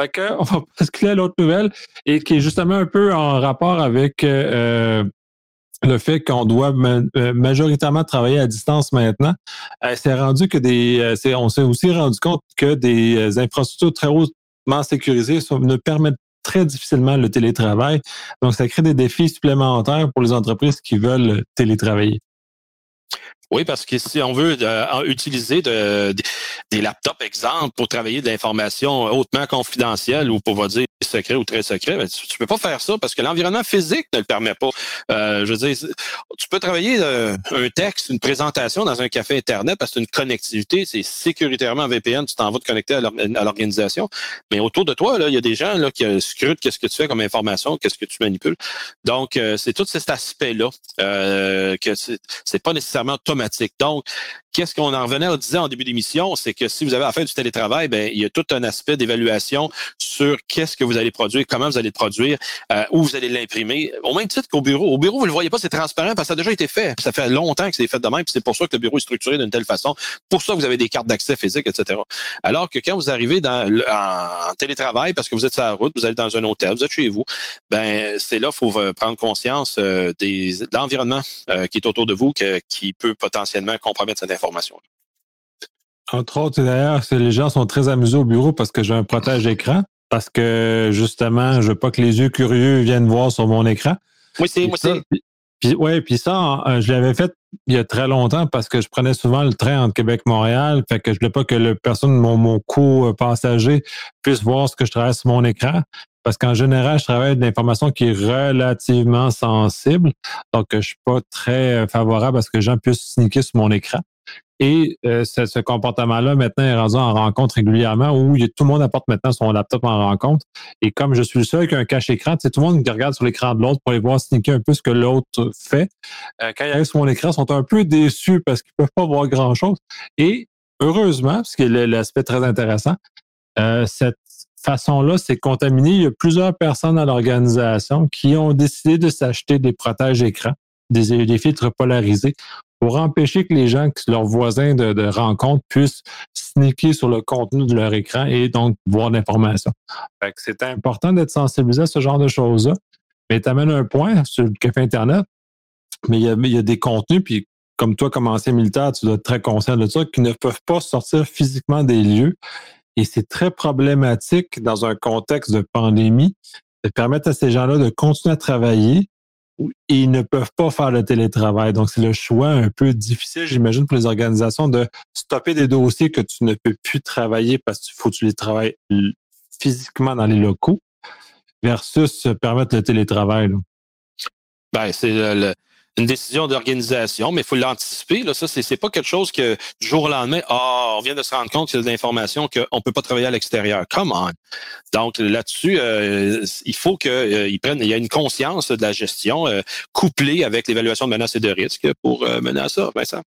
Fait que, on va basculer à l'autre nouvelle et qui est justement un peu en rapport avec euh, le fait qu'on doit euh, majoritairement travailler à distance maintenant. Euh, c'est rendu que des, on s'est aussi rendu compte que des infrastructures très hautement sécurisées ne permettent très difficilement le télétravail. Donc, ça crée des défis supplémentaires pour les entreprises qui veulent télétravailler. Oui, parce que si on veut euh, utiliser de, des laptops, exemple, pour travailler de l'information hautement confidentielle ou pour dire secret ou très secret, ben, tu, ne peux pas faire ça parce que l'environnement physique ne le permet pas. Euh, je veux dire, tu peux travailler euh, un texte, une présentation dans un café Internet parce que c'est une connectivité, c'est sécuritairement VPN, tu t'en vas te connecter à l'organisation. Mais autour de toi, il y a des gens là, qui scrutent qu'est-ce que tu fais comme information, qu'est-ce que tu manipules. Donc, c'est tout cet aspect-là que c'est pas nécessairement Donc, qu'est-ce qu'on en revenait à dire en début d'émission, c'est que si vous avez à faire du télétravail, ben il y a tout un aspect d'évaluation sur qu'est-ce que vous allez produire, comment vous allez le produire, euh, où vous allez l'imprimer. Au même titre qu'au bureau. Au bureau, vous le voyez pas, c'est transparent parce que ça a déjà été fait. Ça fait longtemps que c'est fait de même, puis c'est pour ça que le bureau est structuré d'une telle façon. Pour ça, vous avez des cartes d'accès physiques, etc. Alors que quand vous arrivez dans, en, télétravail parce que vous êtes sur la route, vous allez dans un hôtel, vous êtes chez vous, ben c'est là faut euh, prendre conscience euh, des, de l'environnement qui est autour de vous qui peut potentiellement compromettre cette information. Entre autres, d'ailleurs, les gens sont très amusés au bureau parce que j'ai un protège écran, parce que justement, je veux pas que les yeux curieux viennent voir sur mon écran. Oui, c'est, moi, c'est. Puis, ouais, puis ça, je l'avais fait il y a très longtemps parce que je prenais souvent le train entre Québec et Montréal. Fait que je voulais pas que le personne, mon, mon co-passager puisse voir ce que je travaille sur mon écran. Parce qu'en général, je travaille d'informations qui est relativement sensible. Donc, je suis pas très favorable à ce que les gens puissent sneaker sur mon écran. Et euh, ce, comportement-là, maintenant, est rendu en rencontre régulièrement où tout le monde apporte maintenant son laptop en rencontre. Et comme je suis le seul avec un cache-écran, tout le monde qui regarde sur l'écran de l'autre pour aller voir sneaker un peu ce que l'autre fait. Euh, quand ils arrivent sur mon écran, ils sont un peu déçus parce qu'ils ne peuvent pas voir grand-chose. Et heureusement, ce qui est l'aspect très intéressant, euh, cette façon-là, c'est contaminé. Il y a plusieurs personnes dans l'organisation qui ont décidé de s'acheter des protèges écrans, des filtres polarisés pour empêcher que les gens, que leurs voisins de, rencontre puissent sneaker sur le contenu de leur écran et donc voir l'information. C'est important d'être sensibilisé à ce genre de choses-là. Mais tu amènes un point sur le café Internet, mais il y a, des contenus, puis comme toi, comme ancien militaire, tu dois être très conscient de ça, qui ne peuvent pas sortir physiquement des lieux. Et c'est très problématique dans un contexte de pandémie de permettre à ces gens-là de continuer à travailler, ils ne peuvent pas faire le télétravail. Donc, c'est le choix un peu difficile, j'imagine, pour les organisations de stopper des dossiers que tu ne peux plus travailler parce qu'il faut que tu les travailles physiquement dans les locaux versus permettre le télétravail. Ben, c'est le, une décision d'organisation, mais il faut l'anticiper. Là, ça, c'est, pas quelque chose que du jour au lendemain, ah, on vient de se rendre compte qu'il y a de l'information qu'on peut pas travailler à l'extérieur. Come on. Donc là-dessus, euh, il faut qu'ils euh, prennent, il y a une conscience de la gestion euh, couplée avec l'évaluation de menaces et de risques pour mener à ça, Vincent?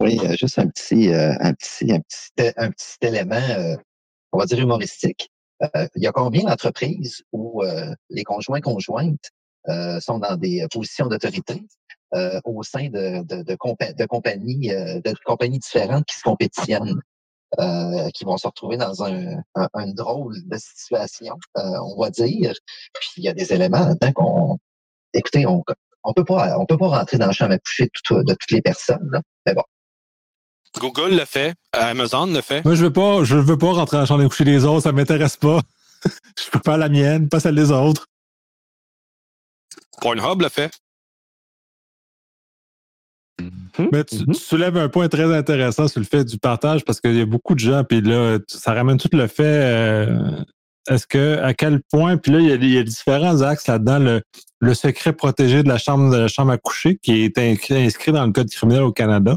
Oui, juste un petit, un petit, un petit, un petit élément, on va dire humoristique. il y a combien d'entreprises où les conjoints conjointes sont dans des positions d'autorité au sein de, de, de, compagnies, de compagnies différentes qui se compétitionnent? Euh, qui vont se retrouver dans un, un, drôle de situation, euh, on va dire. Puis il y a des éléments là-dedans qu'on. Écoutez, on on peut pas on peut pas rentrer dans le champ à coucher de, de toutes les personnes. Là. Mais bon. Google le fait, Amazon le fait. Moi, je veux pas, je veux pas rentrer dans le champ à coucher des autres, ça m'intéresse pas. je peux pas la mienne, pas celle des autres. Pornhub le fait. Mhm. Mais tu, soulèves un point très intéressant sur le fait du partage parce qu'il y a beaucoup de gens, puis là, ça ramène tout le fait. Euh, est-ce que, à quel point, puis là, il y a, différents axes là-dedans. Le, secret protégé de la chambre de la chambre à coucher qui est inscrit, dans le code criminel au Canada.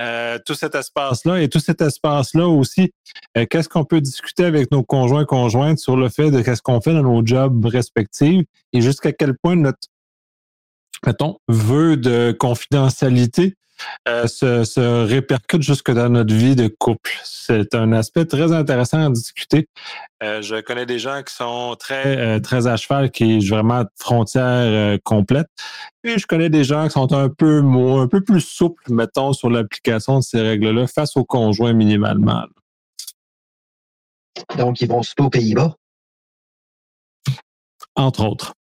Euh, tout cet espace-là et tout cet espace-là aussi, euh, qu'est-ce qu'on peut discuter avec nos conjoints conjointes sur le fait de qu'est-ce qu'on fait dans nos jobs respectifs et jusqu'à quel point notre mettons, vœu de confidentialité euh, se, se, répercute jusque dans notre vie de couple. C'est un aspect très intéressant à discuter. Euh, je connais des gens qui sont très euh, très à cheval, qui est vraiment frontière complète. Et je connais des gens qui sont un peu moins, un peu plus souples, mettons, sur l'application de ces règles-là face au conjoint minimalement. Donc, ils vont se aux Pays-Bas? Entre autres.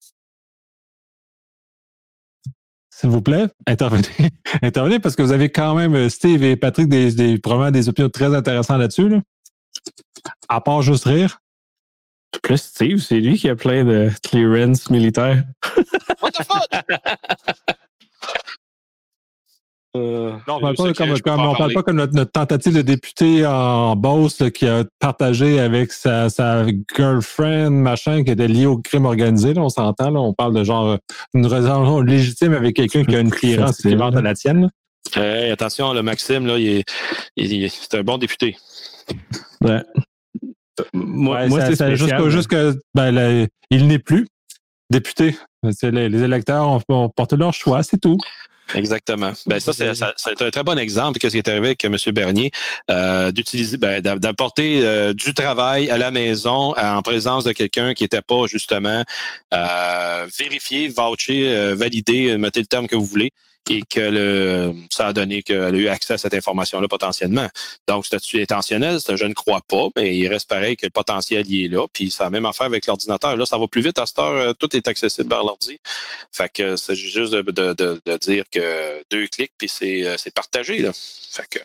S'il vous plaît, intervenez. intervenez parce que vous avez quand même, euh, Steve et Patrick, des, des, probablement des opinions très intéressantes là-dessus. Là. À part juste rire. Plus Steve, c'est lui qui a plein de clearance militaire. What the fuck? Euh, non, on ne parle, pas comme notre, tentative de député en Beauce qui a partagé avec sa, girlfriend, machin, qui était liée au crime organisé. Là, on s'entend, on parle de genre une raison légitime avec quelqu'un qui a une clearance équivalente à la tienne. attention, le Maxime, là, il est, c'est un bon député. Ouais. Moi, c'est juste, que ben, il n'est plus député. Les, les électeurs ont porté leur choix, c'est tout. Exactement. Ben ça, c'est un très bon exemple de ce qui est arrivé avec M. Bernier, euh, d'utiliser, ben, d'apporter euh, du travail à la maison en présence de quelqu'un qui n'était pas justement euh, vérifié, vouché, euh, validé, mettez le terme que vous voulez, et que ça a donné qu'elle a eu accès à cette information-là potentiellement. Donc, statut intentionnel, je ne crois pas, mais il reste pareil que le potentiel y est là. Puis ça a même affaire avec l'ordinateur. Là, ça va plus vite à cette heure, euh, tout est accessible par l'ordi. Fait que c'est juste de, dire que deux clics, puis c'est, euh, partagé. Fait que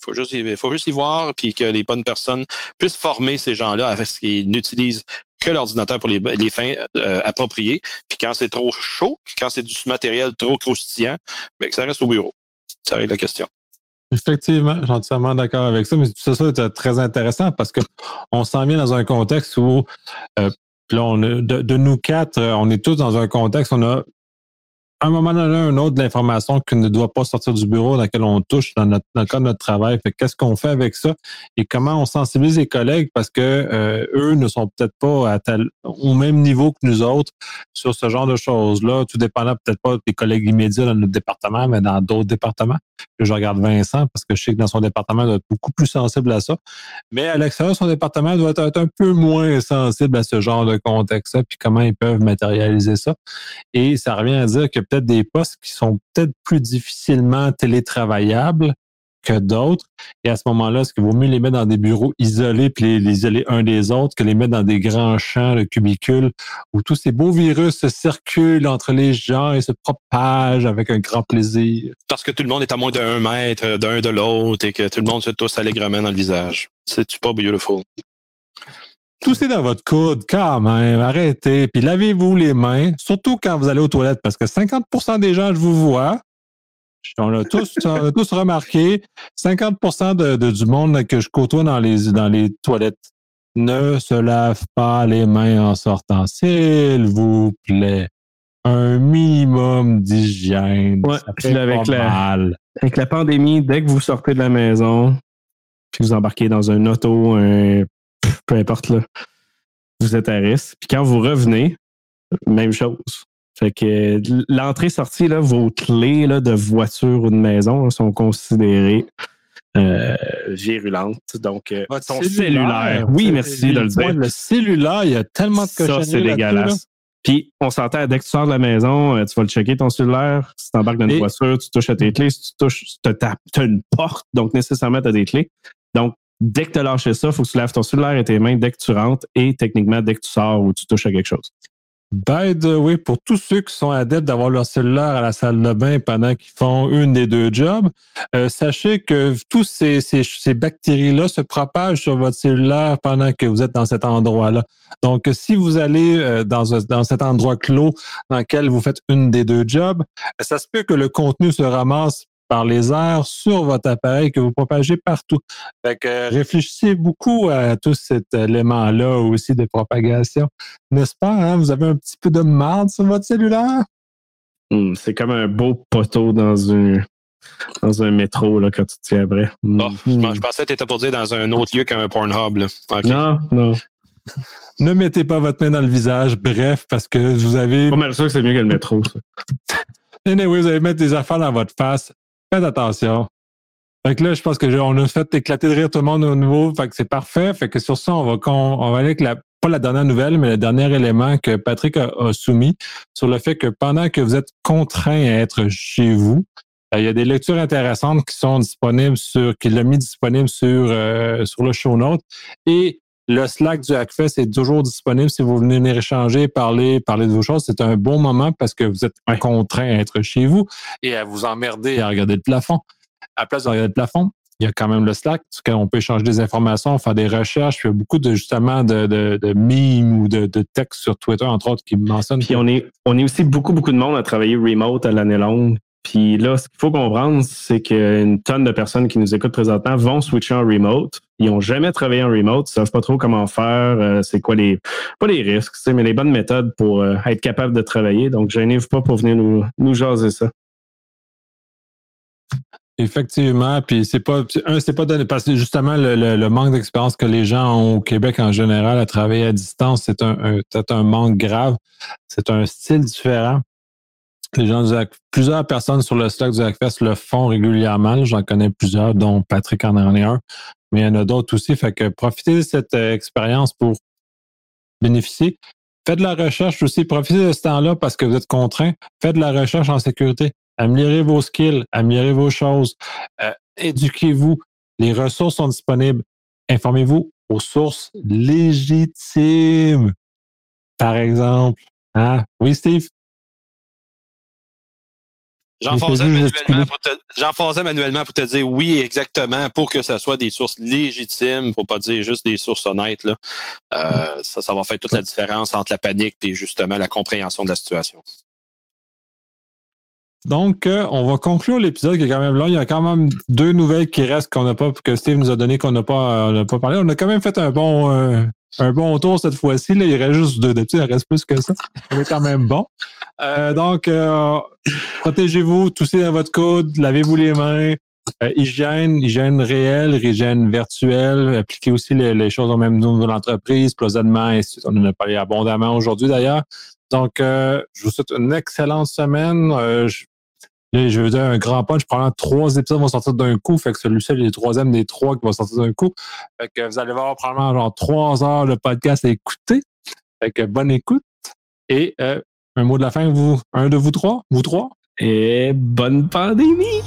faut juste, faut juste y voir, puis que les bonnes personnes puissent former ces gens-là à ce qu'ils n'utilisent que l'ordinateur pour les, fins euh, appropriées. Puis quand c'est trop chaud, quand c'est du matériel trop croustillant, bien, que ça reste au bureau. Ça règle la question. Effectivement, suis entièrement d'accord avec ça, mais tout ça, c'est très intéressant parce que on s'en vient dans un contexte où euh, on, de, de, nous quatre, on est tous dans un contexte, on a un moment donné, un autre l'information qui ne doit pas sortir du bureau dans lequel on touche dans, notre, le cas de notre travail. qu'est-ce qu'on fait avec ça? Et comment on sensibilise les collègues parce que euh, eux ne sont peut-être pas au même niveau que nous autres sur ce genre de choses-là, tout dépendant peut-être pas des collègues immédiats dans notre département, mais dans d'autres départements. Je regarde Vincent parce que je sais que dans son département, il doit être beaucoup plus sensible à ça. Mais à l'extérieur, son département doit être un peu moins sensible à ce genre de contexte-là, puis comment ils peuvent matérialiser ça. Et ça revient à dire que peut-être des postes qui sont peut-être plus difficilement télétravaillables que d'autres. Et à ce moment-là, est-ce qu'il vaut mieux les mettre dans des bureaux isolés puis les, isoler un des autres que les mettre dans des grands champs de cubicules où tous ces beaux virus se circulent entre les gens et se propagent avec un grand plaisir? Parce que tout le monde est à moins d'un mètre d'un de l'autre et que tout le monde se tousse allègrement dans le visage. C'est-tu pas beautiful? Toussez dans votre coude, quand même, arrêtez. Puis lavez-vous les mains, surtout quand vous allez aux toilettes, parce que 50% des gens, je vous vois, on l'a tous, tous remarqué, 50 de, du monde que je côtoie dans les, dans les toilettes ne se lave pas les mains en sortant, s'il vous plaît. Un minimum d'hygiène. Ouais, avec, la, avec la pandémie, dès que vous sortez de la maison, puis vous embarquez dans un auto, un peu importe, là, vous êtes à risque. Puis quand vous revenez, même chose. Fait que l'entrée-sortie, vos clés là, de voiture ou de maison sont considérées. euh, virulente. Donc, euh, Votre ton cellulaire. cellulaire. Oui, C'est- merci de le dire. Le cellulaire, il y a tellement de Ça, cochonneries c'est là-dessus, dégueulasse. Puis, on s'entend, dès que tu sors de la maison, euh, tu vas le checker ton cellulaire. Si tu embarques dans une Et- voiture, tu touches à tes clés. Si tu touches, tu as une porte, donc nécessairement, tu as des clés. Donc, dès que tu as lâché ça, il faut que tu laves ton cellulaire et tes mains dès que tu rentres et techniquement dès que tu sors ou tu touches à quelque chose. By the way, pour tous ceux qui sont adeptes d'avoir leur cellulaire à la salle de bain pendant qu'ils font une des deux jobs, euh, sachez que tous ces, ces, ces bactéries-là se propagent sur votre cellulaire pendant que vous êtes dans cet endroit-là. Donc, si vous allez euh, dans, dans cet endroit clos dans lequel vous faites une des deux jobs, ça se peut que le contenu se ramasse par les airs sur votre appareil que vous propagez partout. Fait que euh, réfléchissez beaucoup à tout cet élément-là aussi de propagation. N'est-ce pas? Hein? Vous avez un petit peu de marde sur votre cellulaire? Hum, c'est comme un beau poteau dans un, dans un métro là, quand tu te tiens après. Hum. Oh, je, je pensais que tu étais pour dire dans un autre lieu qu'un Pornhub. Là. Non, non. Ne mettez pas votre main dans le visage. Bref, parce que vous avez. Pas mal sûr que c'est mieux que le métro. Ça. Anyway, vous allez mettre des affaires dans votre face. Faites attention. Fait que là, je pense que j'ai- on a fait éclater de rire tout le monde au nouveau. Fait que c'est parfait. Fait que sur ça, on va, aller avec la, pas la dernière nouvelle, mais le dernier élément que Patrick a, a soumis sur le fait que pendant que vous êtes contraint à être chez vous, euh, il y a des lectures intéressantes qui sont disponibles sur, qu'il a mis disponibles sur, euh, sur le show note. Et le Slack du Hackfest est toujours disponible si vous venez venir échanger, parler, parler de vos choses. C'est un bon moment parce que vous êtes contraint à être chez vous et à vous emmerder et à regarder le plafond. À la place de regarder le plafond, il y a quand même le Slack, on peut échanger des informations, faire des recherches. Il y a beaucoup de justement de, de, de memes ou de, de textes sur Twitter, entre autres, qui mentionnent. Puis on est, on est aussi beaucoup, beaucoup de monde à travailler remote à l'année longue. Puis là, ce qu'il faut comprendre, c'est qu'une tonne de personnes qui nous écoutent présentement vont switcher en remote. Ils n'ont jamais travaillé en remote, ils savent pas trop comment faire, euh, c'est quoi les, pas les risques, mais les bonnes méthodes pour euh, être capable de travailler. Donc, gênez-vous pas pour venir nous, nous jaser ça. Effectivement, puis c'est pas un, c'est pas donné parce que justement le, manque d'expérience que les gens ont au Québec en général à travailler à distance, c'est un, un un manque grave. C'est un style différent. Les gens plusieurs personnes sur le stock du Hackfest le font régulièrement. J'en connais plusieurs, dont Patrick en en est un, mais il y en a d'autres aussi. Fait que profitez de cette euh, expérience pour bénéficier. Faites de la recherche aussi. Profitez de ce temps-là parce que vous êtes contraint. Faites de la recherche en sécurité. Améliorez vos skills, améliorez vos choses, euh, éduquez-vous. Les ressources sont disponibles. Informez-vous aux sources légitimes. Par exemple, hein? Oui, Steve? J'enfonçais manuellement, pour te- j'enfonçais manuellement pour te dire oui, exactement, pour que ce soit des sources légitimes, pour pas dire juste des sources honnêtes. Là. Euh, ça, ça va faire toute la différence entre la panique et justement la compréhension de la situation. Donc, euh, on va conclure l'épisode qui est quand même long. Il y a quand même deux nouvelles qui restent qu'on n'a pas, que Steve nous a donné qu'on n'a pas, euh, pas parlé. On a quand même fait un bon, euh, un bon tour cette fois-ci. Là, il reste juste deux. D'habitude, il reste plus que ça. On est quand même bon. Euh, donc, euh, protégez-vous, toussez dans votre coude, lavez-vous les mains. Euh, hygiène, hygiène réelle, hygiène virtuelle. Appliquez aussi les, les choses au même niveau de l'entreprise, cloisonnement, et ainsi de suite. On en a parlé abondamment aujourd'hui d'ailleurs. Donc, euh, je vous souhaite une excellente semaine. Euh, je, je veux dire un grand punch. Probablement trois épisodes vont sortir d'un coup. Fait que celui-ci, c'est le troisième des trois qui vont sortir d'un coup. Fait que vous allez voir probablement genre trois heures de podcast à écouter. Fait que bonne écoute. Et euh, un mot de la fin, vous, un de vous trois, vous trois. Et bonne pandémie!